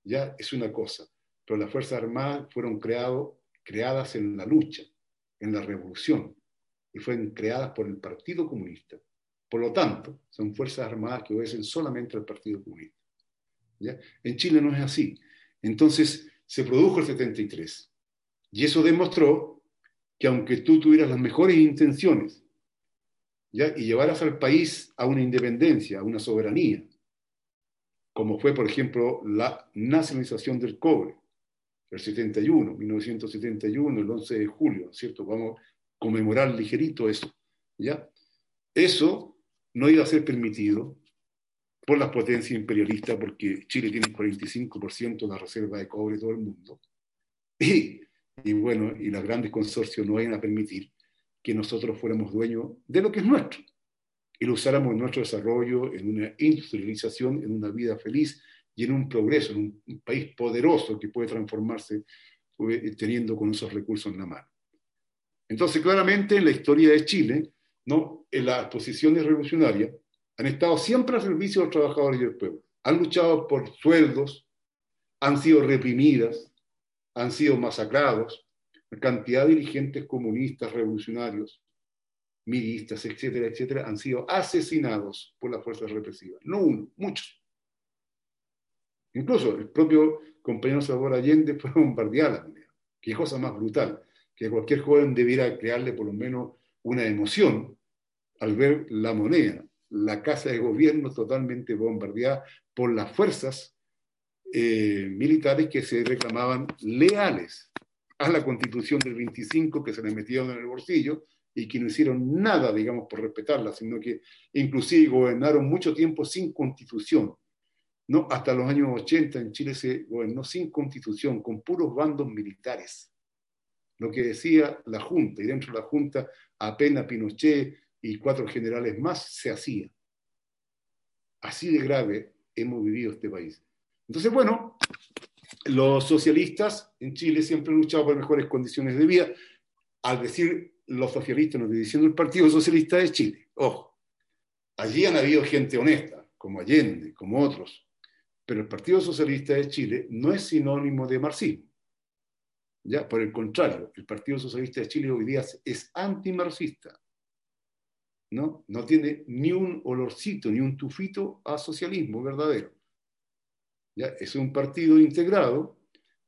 Speaker 7: ya es una cosa, pero las Fuerzas Armadas fueron creadas en la lucha, en la revolución, y fueron creadas por el Partido Comunista. Por lo tanto, son Fuerzas Armadas que obedecen solamente al Partido Comunista. En Chile no es así. Entonces, se produjo el 73. Y eso demostró que aunque tú tuvieras las mejores intenciones ¿ya? y llevaras al país a una independencia, a una soberanía, como fue, por ejemplo, la nacionalización del cobre, el 71, 1971, el 11 de julio, ¿cierto? Vamos a conmemorar ligerito eso, ¿ya? Eso no iba a ser permitido por las potencias imperialistas, porque Chile tiene el 45% de la reserva de cobre de todo el mundo. Y, y bueno, y los grandes consorcios no iban a permitir que nosotros fuéramos dueños de lo que es nuestro y lo usáramos en nuestro desarrollo, en una industrialización, en una vida feliz y en un progreso, en un, país poderoso que puede transformarse eh, teniendo con esos recursos en la mano. Entonces, claramente en la historia de Chile, ¿no? en las posiciones revolucionarias, han estado siempre al servicio de los trabajadores y del pueblo. Han luchado por sueldos, han sido reprimidas, han sido masacrados. La cantidad de dirigentes comunistas, revolucionarios, milistas, etcétera, etcétera, han sido asesinados por las fuerzas represivas. No uno, muchos. Incluso el propio compañero Salvador Allende fue bombardeado la moneda. Qué cosa más brutal, que cualquier joven debiera crearle por lo menos una emoción al ver la moneda la casa de gobierno totalmente bombardeada por las fuerzas eh, militares que se reclamaban leales a la constitución del 25 que se le metieron en el bolsillo y que no hicieron nada, digamos, por respetarla, sino que inclusive gobernaron mucho tiempo sin constitución. ¿No? Hasta los años 80 en Chile se gobernó sin constitución, con puros bandos militares. Lo que decía la Junta, y dentro de la Junta apenas Pinochet y cuatro generales más se hacía. Así de grave hemos vivido este país. Entonces, bueno, los socialistas en Chile siempre han luchado por mejores condiciones de vida. Al decir los socialistas, no estoy diciendo el Partido Socialista de Chile. Ojo, allí han habido gente honesta, como Allende, como otros. Pero el Partido Socialista de Chile no es sinónimo de marxismo. Ya, por el contrario, el Partido Socialista de Chile hoy día es antimarxista. ¿no? No tiene ni un olorcito, ni un tufito a socialismo verdadero. ¿Ya? Es un partido integrado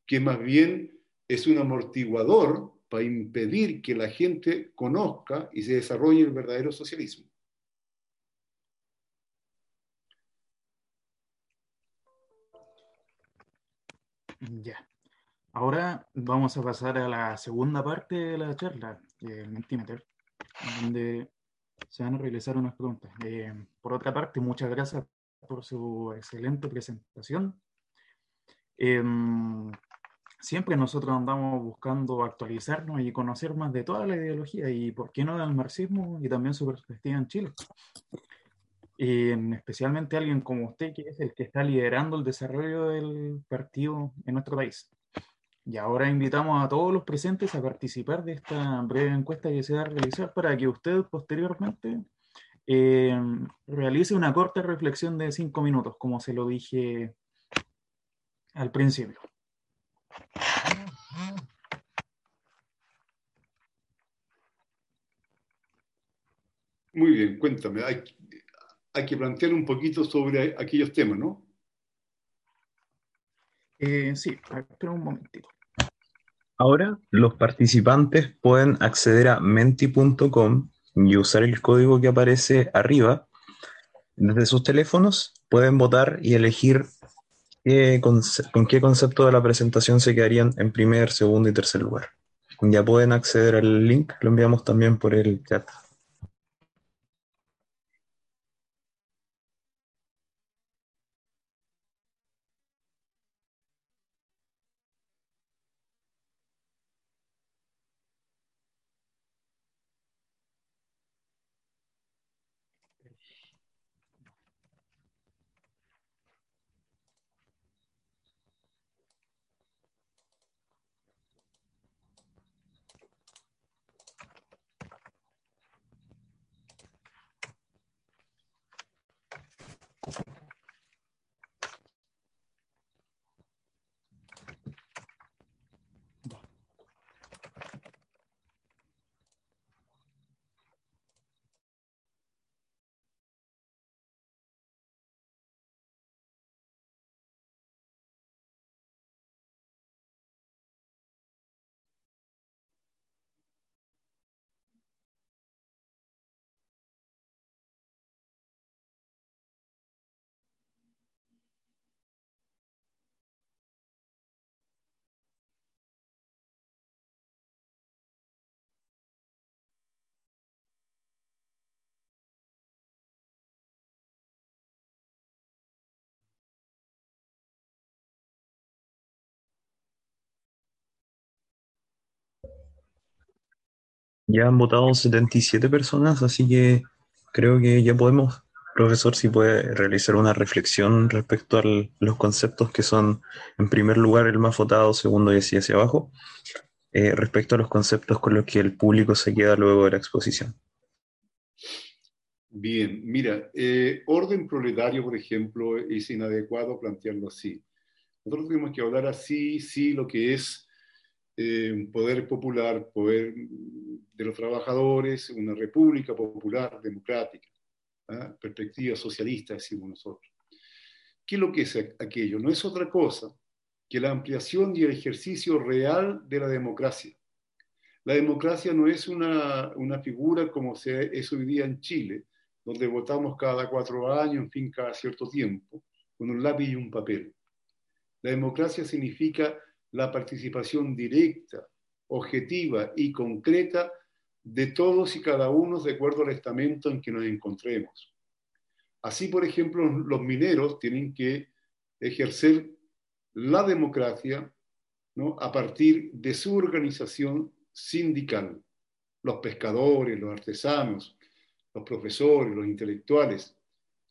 Speaker 7: que más bien es un amortiguador para impedir que la gente conozca y se desarrolle el verdadero socialismo.
Speaker 6: Ya. Ahora vamos a pasar a la segunda parte de la charla, el Mentimeter, donde se van a realizar unas preguntas. Eh, por otra parte, muchas gracias por su excelente presentación. Em, siempre nosotros andamos buscando actualizarnos y conocer más de toda la ideología y, ¿por qué no, del marxismo y también su perspectiva en Chile? Especialmente alguien como usted, que es el que está liderando el desarrollo del partido en nuestro país. Y ahora invitamos a todos los presentes a participar de esta breve encuesta que se va a realizar para que usted posteriormente eh, realice una corta reflexión de cinco minutos, como se lo dije al principio.
Speaker 7: Muy bien, cuéntame. Hay, hay que plantear un poquito sobre aquellos temas, ¿no?
Speaker 6: Eh, sí, espera un momentito.
Speaker 8: Ahora los participantes pueden acceder a menti.com y usar el código que aparece arriba. Desde sus teléfonos pueden votar y elegir ¿qué ¿con qué concepto de la presentación se quedarían en primer, segundo y tercer lugar? Ya pueden acceder al link, lo enviamos también por el chat. Ya han votado 77 personas, así que creo que ya podemos, profesor, si puede realizar una reflexión respecto a los conceptos que son, en primer lugar, el más votado, segundo y así hacia abajo, eh, respecto a los conceptos con los que el público se queda luego de la exposición.
Speaker 7: Bien, mira, eh, orden proletario, por ejemplo, es inadecuado plantearlo así. Nosotros tenemos que hablar así, sí, lo que es eh, poder popular, poder de los trabajadores, una república popular, democrática, ¿ah? perspectiva socialista, decimos nosotros. ¿Qué es lo que es aquello? No es otra cosa que la ampliación y el ejercicio real de la democracia. La democracia no es una, una figura como se, es hoy día en Chile, donde votamos cada cuatro años, en fin, cada cierto tiempo, con un lápiz y un papel. La democracia significa la participación directa, objetiva y concreta de todos y cada uno de acuerdo al estamento en que nos encontremos. Así, por ejemplo, los mineros tienen que ejercer la democracia ¿no? a partir de su organización sindical. Los pescadores, los artesanos, los profesores, los intelectuales,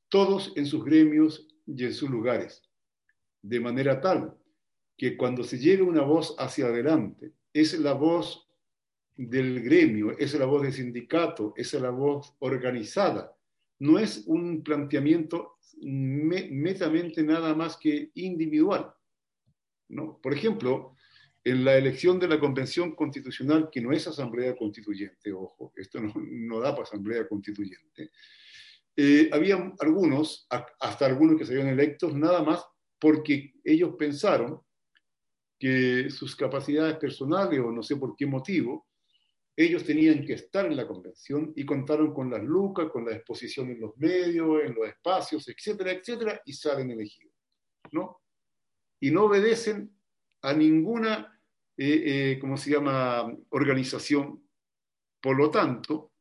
Speaker 7: todos en sus gremios y en sus lugares, de manera tal que cuando se lleve una voz hacia adelante, es la voz del gremio, es la voz del sindicato, es la voz organizada. No es un planteamiento metamente nada más que individual. ¿no? Por ejemplo, en la elección de la Convención Constitucional, que no es Asamblea Constituyente, ojo, esto no, no da para Asamblea Constituyente, eh, había algunos, hasta algunos que se habían electos, nada más porque ellos pensaron que sus capacidades personales o no sé por qué motivo, ellos tenían que estar en la convención y contaron con las lucas, con la exposición en los medios, en los espacios, etcétera, etcétera, y salen elegidos, ¿no? Y no obedecen a ninguna, eh, eh, ¿cómo se llama?, organización. Por lo tanto,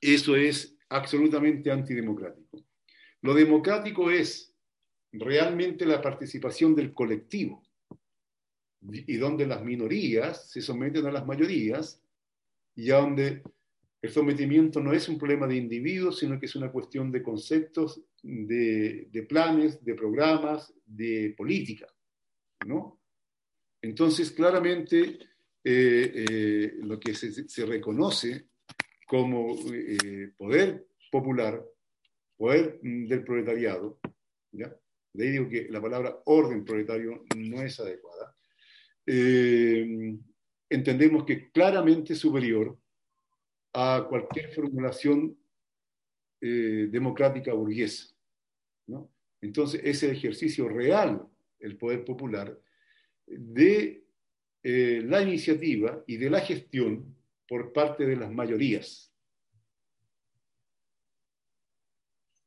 Speaker 7: eso es absolutamente antidemocrático. Lo democrático es realmente la participación del colectivo y donde las minorías se someten a las mayorías y donde el sometimiento no es un problema de individuos, sino que es una cuestión de conceptos, de, planes, de programas, de política. ¿no? Entonces, claramente, eh, eh, lo que se, se, reconoce como eh, poder popular, poder del proletariado, ¿ya? de ahí digo que la palabra orden proletario no es adecuada, eh, entendemos que claramente superior a cualquier formulación eh, democrática burguesa. ¿no? Entonces, ese ejercicio real, el poder popular, de eh, la iniciativa y de la gestión por parte de las mayorías.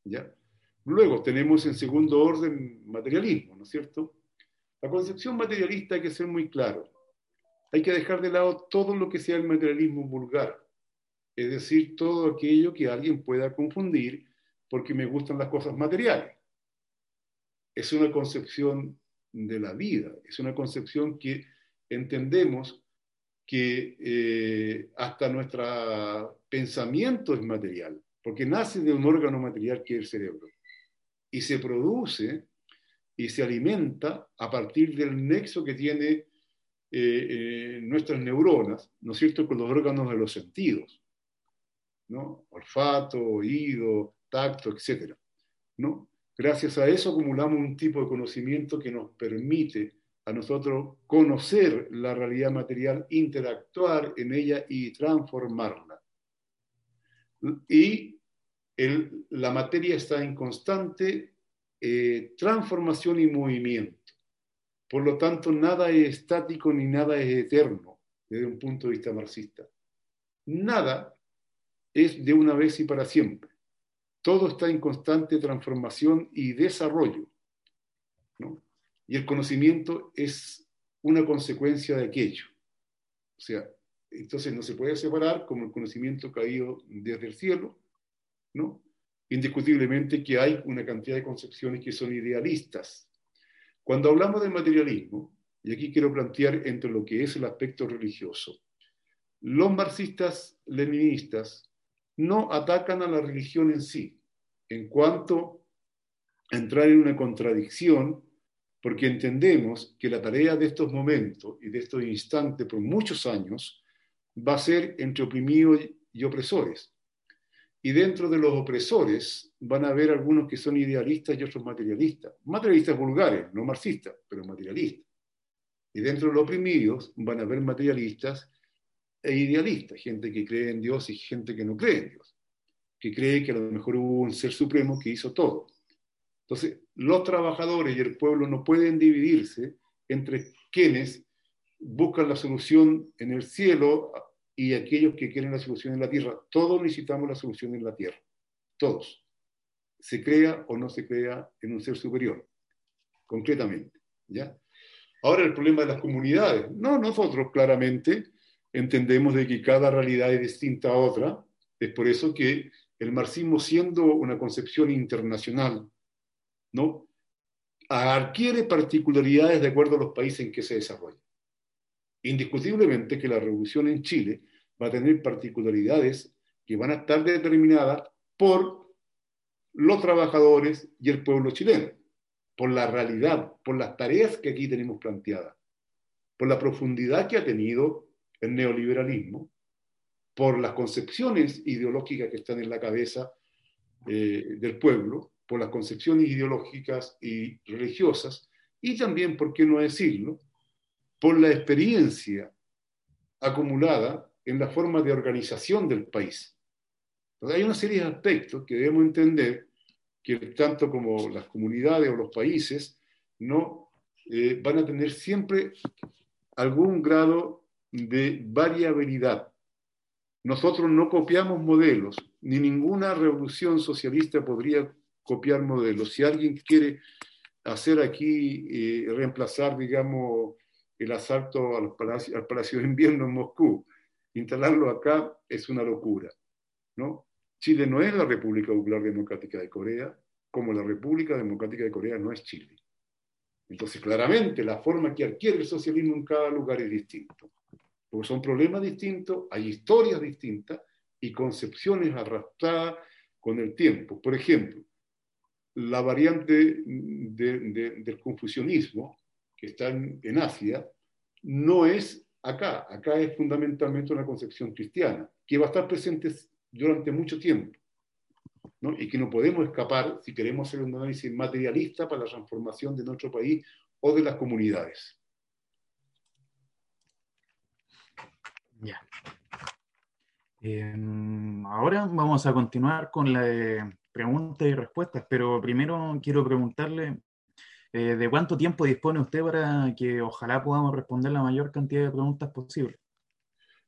Speaker 7: ¿Ya? Luego tenemos en segundo orden materialismo, ¿no es cierto? La concepción materialista hay que ser muy claro. Hay que dejar de lado todo lo que sea el materialismo vulgar, es decir, todo aquello que alguien pueda confundir porque me gustan las cosas materiales. Es una concepción de la vida, es una concepción que entendemos que eh, hasta nuestro pensamiento es material, porque nace de un órgano material que es el cerebro y se produce y se alimenta a partir del nexo que tiene eh, eh, nuestras neuronas, ¿no es cierto?, con los órganos de los sentidos, ¿no? Olfato, oído, tacto, etc. ¿no? Gracias a eso acumulamos un tipo de conocimiento que nos permite a nosotros conocer la realidad material, interactuar en ella y transformarla. Y la materia está en constante eh, transformación y movimiento. Por lo tanto, nada es estático ni nada es eterno desde un punto de vista marxista. Nada es de una vez y para siempre. Todo está en constante transformación y desarrollo. Y el conocimiento es una consecuencia de aquello. O sea, entonces no se puede separar como el conocimiento caído desde el cielo ¿no? Indiscutiblemente que hay una cantidad de concepciones que son idealistas. Cuando hablamos del materialismo, y aquí quiero plantear entre lo que es el aspecto religioso, los marxistas leninistas no atacan a la religión en sí, en cuanto a entrar en una contradicción, porque entendemos que la tarea de estos momentos y de estos instantes por muchos años va a ser entre oprimidos y opresores. Y dentro de los opresores van a haber algunos que son idealistas y otros materialistas. Materialistas vulgares, no marxistas, pero materialistas. Y dentro de los oprimidos van a haber materialistas e idealistas, gente que cree en Dios y gente que no cree en Dios, que cree que a lo mejor hubo un ser supremo que hizo todo. Entonces, los trabajadores y el pueblo no pueden dividirse entre quienes buscan la solución en el cielo y aquellos que quieren la solución en la tierra. Todos necesitamos la solución en la tierra. Todos. Se crea o no se crea en un ser superior. Concretamente. ¿ya? Ahora el problema de las comunidades. No, nosotros claramente entendemos de que cada realidad es distinta a otra. Es por eso que el marxismo, siendo una concepción internacional, ¿no? adquiere particularidades de acuerdo a los países en que se desarrolla indiscutiblemente que la revolución en Chile va a tener particularidades que van a estar determinadas por los trabajadores y el pueblo chileno, por la realidad, por las tareas que aquí tenemos planteadas, por la profundidad que ha tenido el neoliberalismo, por las concepciones ideológicas que están en la cabeza eh, del pueblo, por las concepciones ideológicas y religiosas, y también, por qué no decirlo, por la experiencia acumulada en la forma de organización del país. hay una serie de aspectos que debemos entender que tanto como las comunidades o los países no eh, van a tener siempre algún grado de variabilidad. Nosotros no copiamos modelos, ni ninguna revolución socialista podría copiar modelos. Si alguien quiere hacer aquí, eh, reemplazar, digamos, el asalto al Palacio, al Palacio de Invierno en Moscú. Instalarlo acá es una locura. ¿no? Chile no es la República Popular Democrática de Corea, como la República Democrática de Corea no es Chile. Entonces, claramente, la forma que adquiere el socialismo en cada lugar es distinto. Porque son problemas distintos, hay historias distintas y concepciones arrastradas con el tiempo. Por ejemplo, la variante del confucianismo que están en Asia, no es acá. Acá es fundamentalmente una concepción cristiana, que va a estar presente durante mucho tiempo. y que no podemos escapar si queremos hacer un análisis materialista para la transformación de nuestro país o de las comunidades.
Speaker 6: Ya. Em, ahora vamos a continuar con la preguntas y respuestas, pero primero quiero preguntarle eh, ¿De cuánto tiempo dispone usted para que ojalá podamos responder la mayor cantidad de preguntas posible?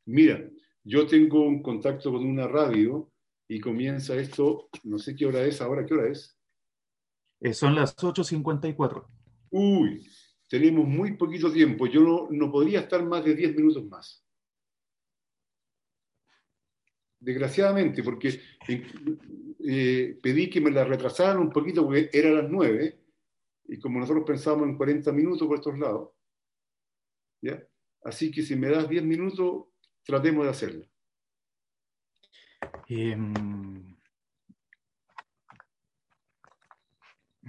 Speaker 7: Mira, yo tengo un contacto con una radio y comienza esto, no sé qué hora es ahora, ¿qué hora es?
Speaker 6: Eh, son las 8.54.
Speaker 7: Uy, tenemos muy poquito tiempo. Yo no, no podría estar más de 10 minutos más. Desgraciadamente, porque eh, pedí que me la retrasaran un poquito porque era las 9 y como nosotros pensábamos en 40 minutos por estos lados, ¿ya? Así que si me das 10 minutos, tratemos de hacerlo.
Speaker 6: Em,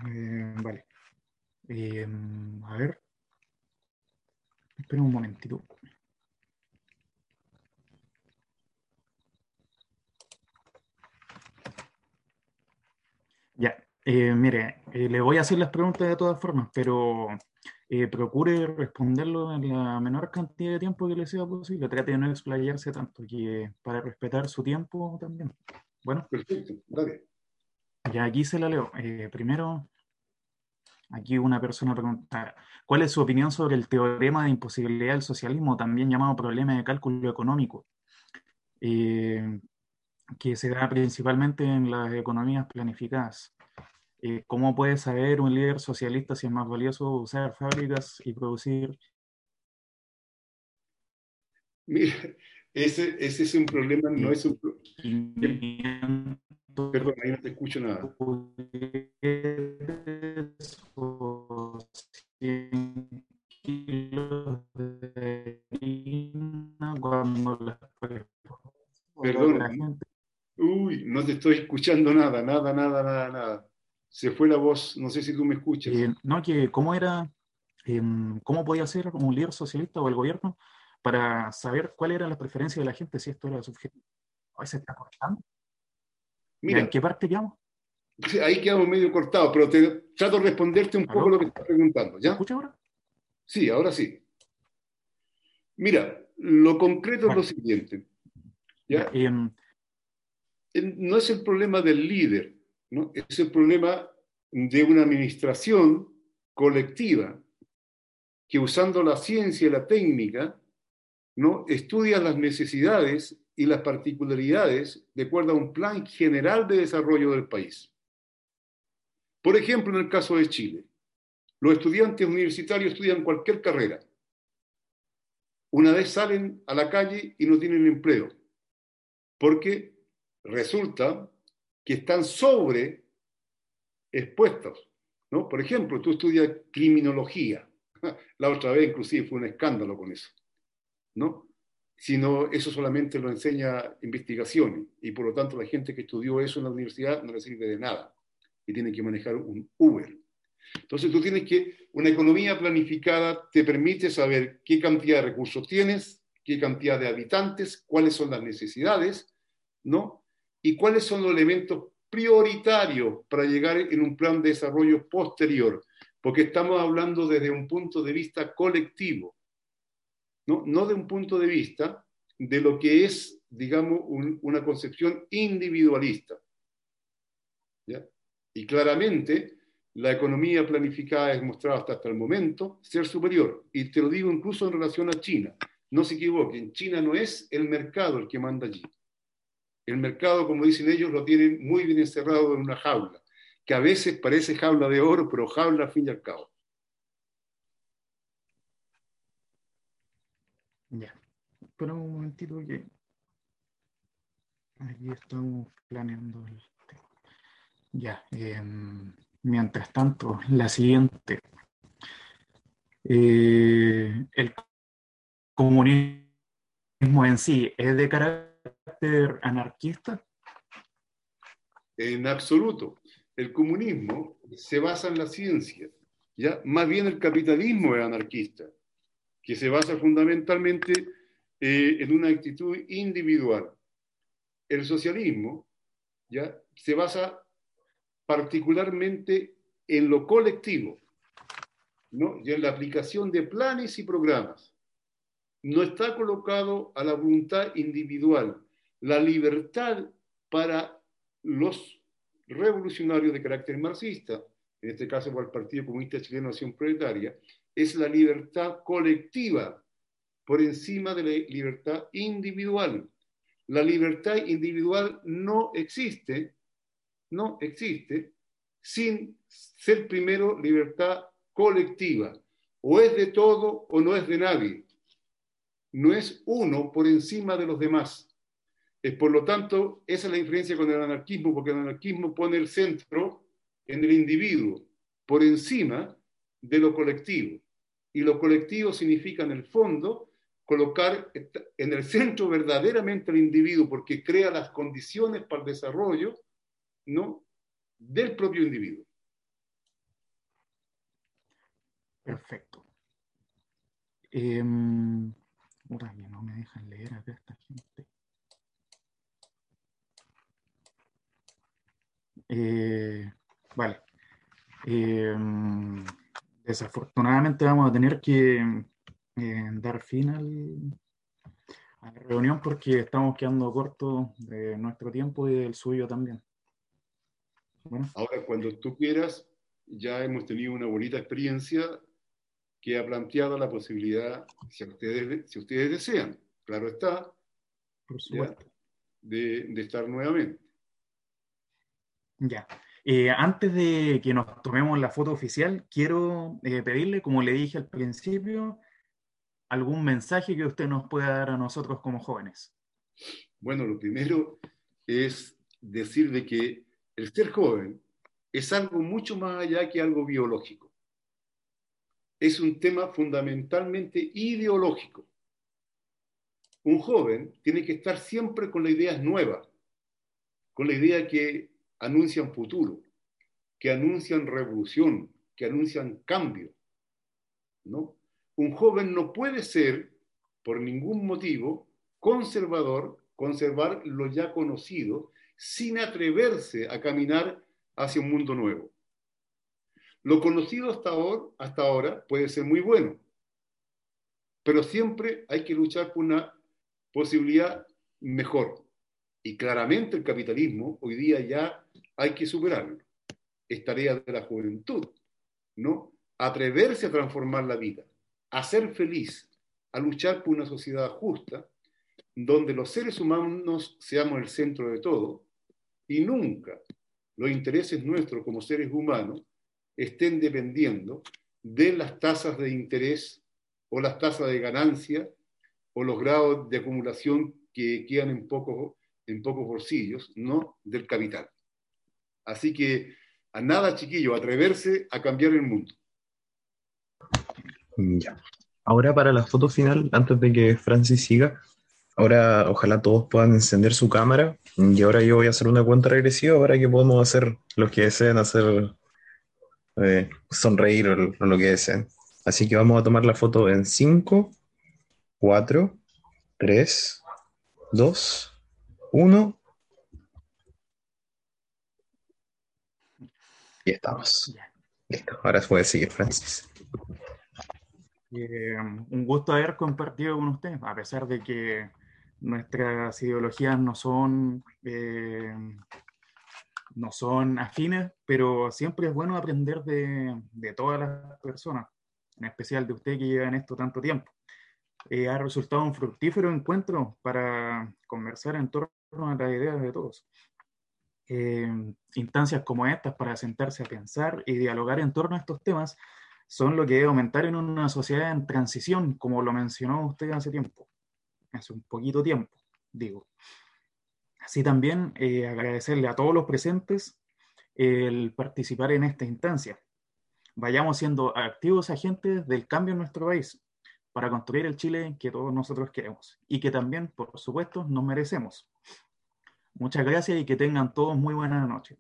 Speaker 6: eh, vale. Em, a ver. Espera un momentito. Ya, eh, mire, eh, le voy a hacer las preguntas de todas formas, pero eh, procure responderlo en la menor cantidad de tiempo que le sea posible. Trate de no explayarse tanto, que para respetar su tiempo también. Bueno.
Speaker 7: Perfecto, dale.
Speaker 6: Ya aquí se la leo. primero, aquí una persona pregunta, ¿cuál es su opinión sobre el teorema de imposibilidad del socialismo, también llamado problema de cálculo económico? que se da principalmente en las economías planificadas. Eh, ¿Cómo puede saber un líder socialista si es más valioso usar fábricas y producir?
Speaker 7: Mira, ese, ese es un problema, no es un Perdón, ahí no te escucho nada. Perdón, Uy, no te estoy escuchando nada, nada, nada, nada, nada. Se fue la voz, no sé si tú me escuchas.
Speaker 6: Eh, no, que cómo era, em, cómo podía ser un líder socialista o el gobierno para saber cuál era la preferencia de la gente si esto era subjetivo. Ahí se está cortando. Mira, ¿En qué parte quedamos?
Speaker 7: Ahí quedamos medio cortados, pero te, trato de responderte un poco lo que estás preguntando. ¿ya?
Speaker 6: ¿Me escucha ahora?
Speaker 7: Sí, ahora sí. Mira, lo concreto es lo siguiente. ¿ya?
Speaker 6: Em,
Speaker 7: no es el problema del líder, ¿no? es el problema de una administración colectiva que usando la ciencia y la técnica ¿no? estudia las necesidades y las particularidades de acuerdo a un plan general de desarrollo del país. Por ejemplo, en el caso de Chile, los estudiantes universitarios estudian cualquier carrera. Una vez salen a la calle y no tienen empleo, porque resulta que están sobre expuestos. ¿no? Por ejemplo, tú estudias criminología. [LAUGHS] La otra vez inclusive fue un escándalo con eso. ¿no? Sino eso solamente lo enseña investigación y por lo tanto la gente que estudió eso en la universidad no le sirve de nada y tiene que manejar un Uber. Entonces tú tienes que, una economía planificada te permite saber qué cantidad de recursos tienes, qué cantidad de habitantes, cuáles son las necesidades, ¿no? Y cuáles son los elementos prioritarios para llegar en un plan de desarrollo posterior, porque estamos hablando desde un punto de vista colectivo, no, no de un punto de vista de lo que es, digamos, una concepción individualista. Y claramente la economía planificada es mostrada hasta, hasta el momento ser superior. Y te lo digo incluso en relación a China. No se equivoquen, China no es el mercado el que manda allí. El mercado, como dicen ellos, lo tienen muy bien encerrado en una jaula, que a veces parece jaula de oro, pero jaula al fin y al cabo.
Speaker 6: Ya, espera un momentito que aquí estamos planeando el tema. Ya, em, mientras tanto, la siguiente. Eh, el comunismo en sí es de carácter anarquista?
Speaker 7: En absoluto. El comunismo se basa en la ciencia. ¿ya? Más bien el capitalismo es anarquista, que se basa fundamentalmente eh, en una actitud individual. El socialismo ¿ya? se basa particularmente en lo colectivo ¿no? y en la aplicación de planes y programas. No está colocado a la voluntad individual, la libertad para los revolucionarios de carácter marxista, en este caso para el Partido Comunista Chileno Nación Proletaria, es la libertad colectiva por encima de la libertad individual. La libertad individual no existe, no existe sin ser primero libertad colectiva. O es de todo o no es de nadie. No es uno por encima de los demás. Es por lo tanto, esa es la diferencia con el anarquismo, porque el anarquismo pone el centro en el individuo, por encima de lo colectivo. Y lo colectivo significa, en el fondo, colocar en el centro verdaderamente al individuo, porque crea las condiciones para el desarrollo ¿no? del propio individuo.
Speaker 6: Perfecto. Eh, no me dejan leer acá esta gente. Eh, vale. Eh, desafortunadamente vamos a tener que eh, dar fin a la reunión porque estamos quedando cortos de nuestro tiempo y del suyo también.
Speaker 7: Ahora, cuando tú quieras, ya hemos tenido una bonita experiencia que ha planteado la posibilidad, si ustedes, si ustedes desean, claro está, de, de, estar nuevamente.
Speaker 6: Ya. Eh, antes de que nos tomemos la foto oficial, quiero eh, pedirle, como le dije al principio, algún mensaje que usted nos pueda dar a nosotros como jóvenes.
Speaker 7: Bueno, lo primero es decir de que el ser joven es algo mucho más allá que algo biológico. Es un tema fundamentalmente ideológico. Un joven tiene que estar siempre con la idea nueva, con la idea que anuncian futuro, que anuncian revolución, que anuncian cambio. ¿no? Un joven no puede ser, por ningún motivo, conservador, conservar lo ya conocido, sin atreverse a caminar hacia un mundo nuevo. Lo conocido hasta ahora, hasta ahora puede ser muy bueno, pero siempre hay que luchar por una posibilidad mejor. Y claramente el capitalismo hoy día ya hay que superarlo. Es tarea de la juventud, ¿no? Atreverse a transformar la vida, a ser feliz, a luchar por una sociedad justa, donde los seres humanos seamos el centro de todo y nunca los intereses nuestros como seres humanos estén dependiendo de las tasas de interés o las tasas de ganancia o los grados de acumulación que quedan en pocos, en pocos bolsillos, no del capital. Así que a nada, chiquillo, atreverse a cambiar el mundo.
Speaker 8: Ya. Ahora para la foto final, antes de que Francis siga, Ahora ojalá todos puedan encender su cámara y ahora yo voy a hacer una cuenta regresiva para que podamos hacer los que deseen hacer eh, sonreír o, lo que deseen. Así que vamos a tomar la foto en 5, 4, 3, 2, 1. Y estamos. Listo, ahora puede seguir Francis.
Speaker 6: Eh, un gusto haber compartido con usted, a pesar de que nuestras ideologías no son, eh, no son afines, pero siempre es bueno aprender de, de, todas las personas, en especial de usted que lleva en esto tanto tiempo. Eh, ha resultado un fructífero encuentro para conversar en torno las ideas de todos. Eh, instancias como estas para sentarse a pensar y dialogar en torno a estos temas son lo que debe aumentar en una sociedad en transición, como lo mencionó usted hace tiempo hace un poquito tiempo, digo. Así también eh, agradecerle a todos los presentes el participar en esta instancia. Vayamos siendo activos agentes del cambio en nuestro país para construir el Chile que todos nosotros queremos y que también, por supuesto, nos merecemos. Muchas gracias y que tengan todos muy buenas noches.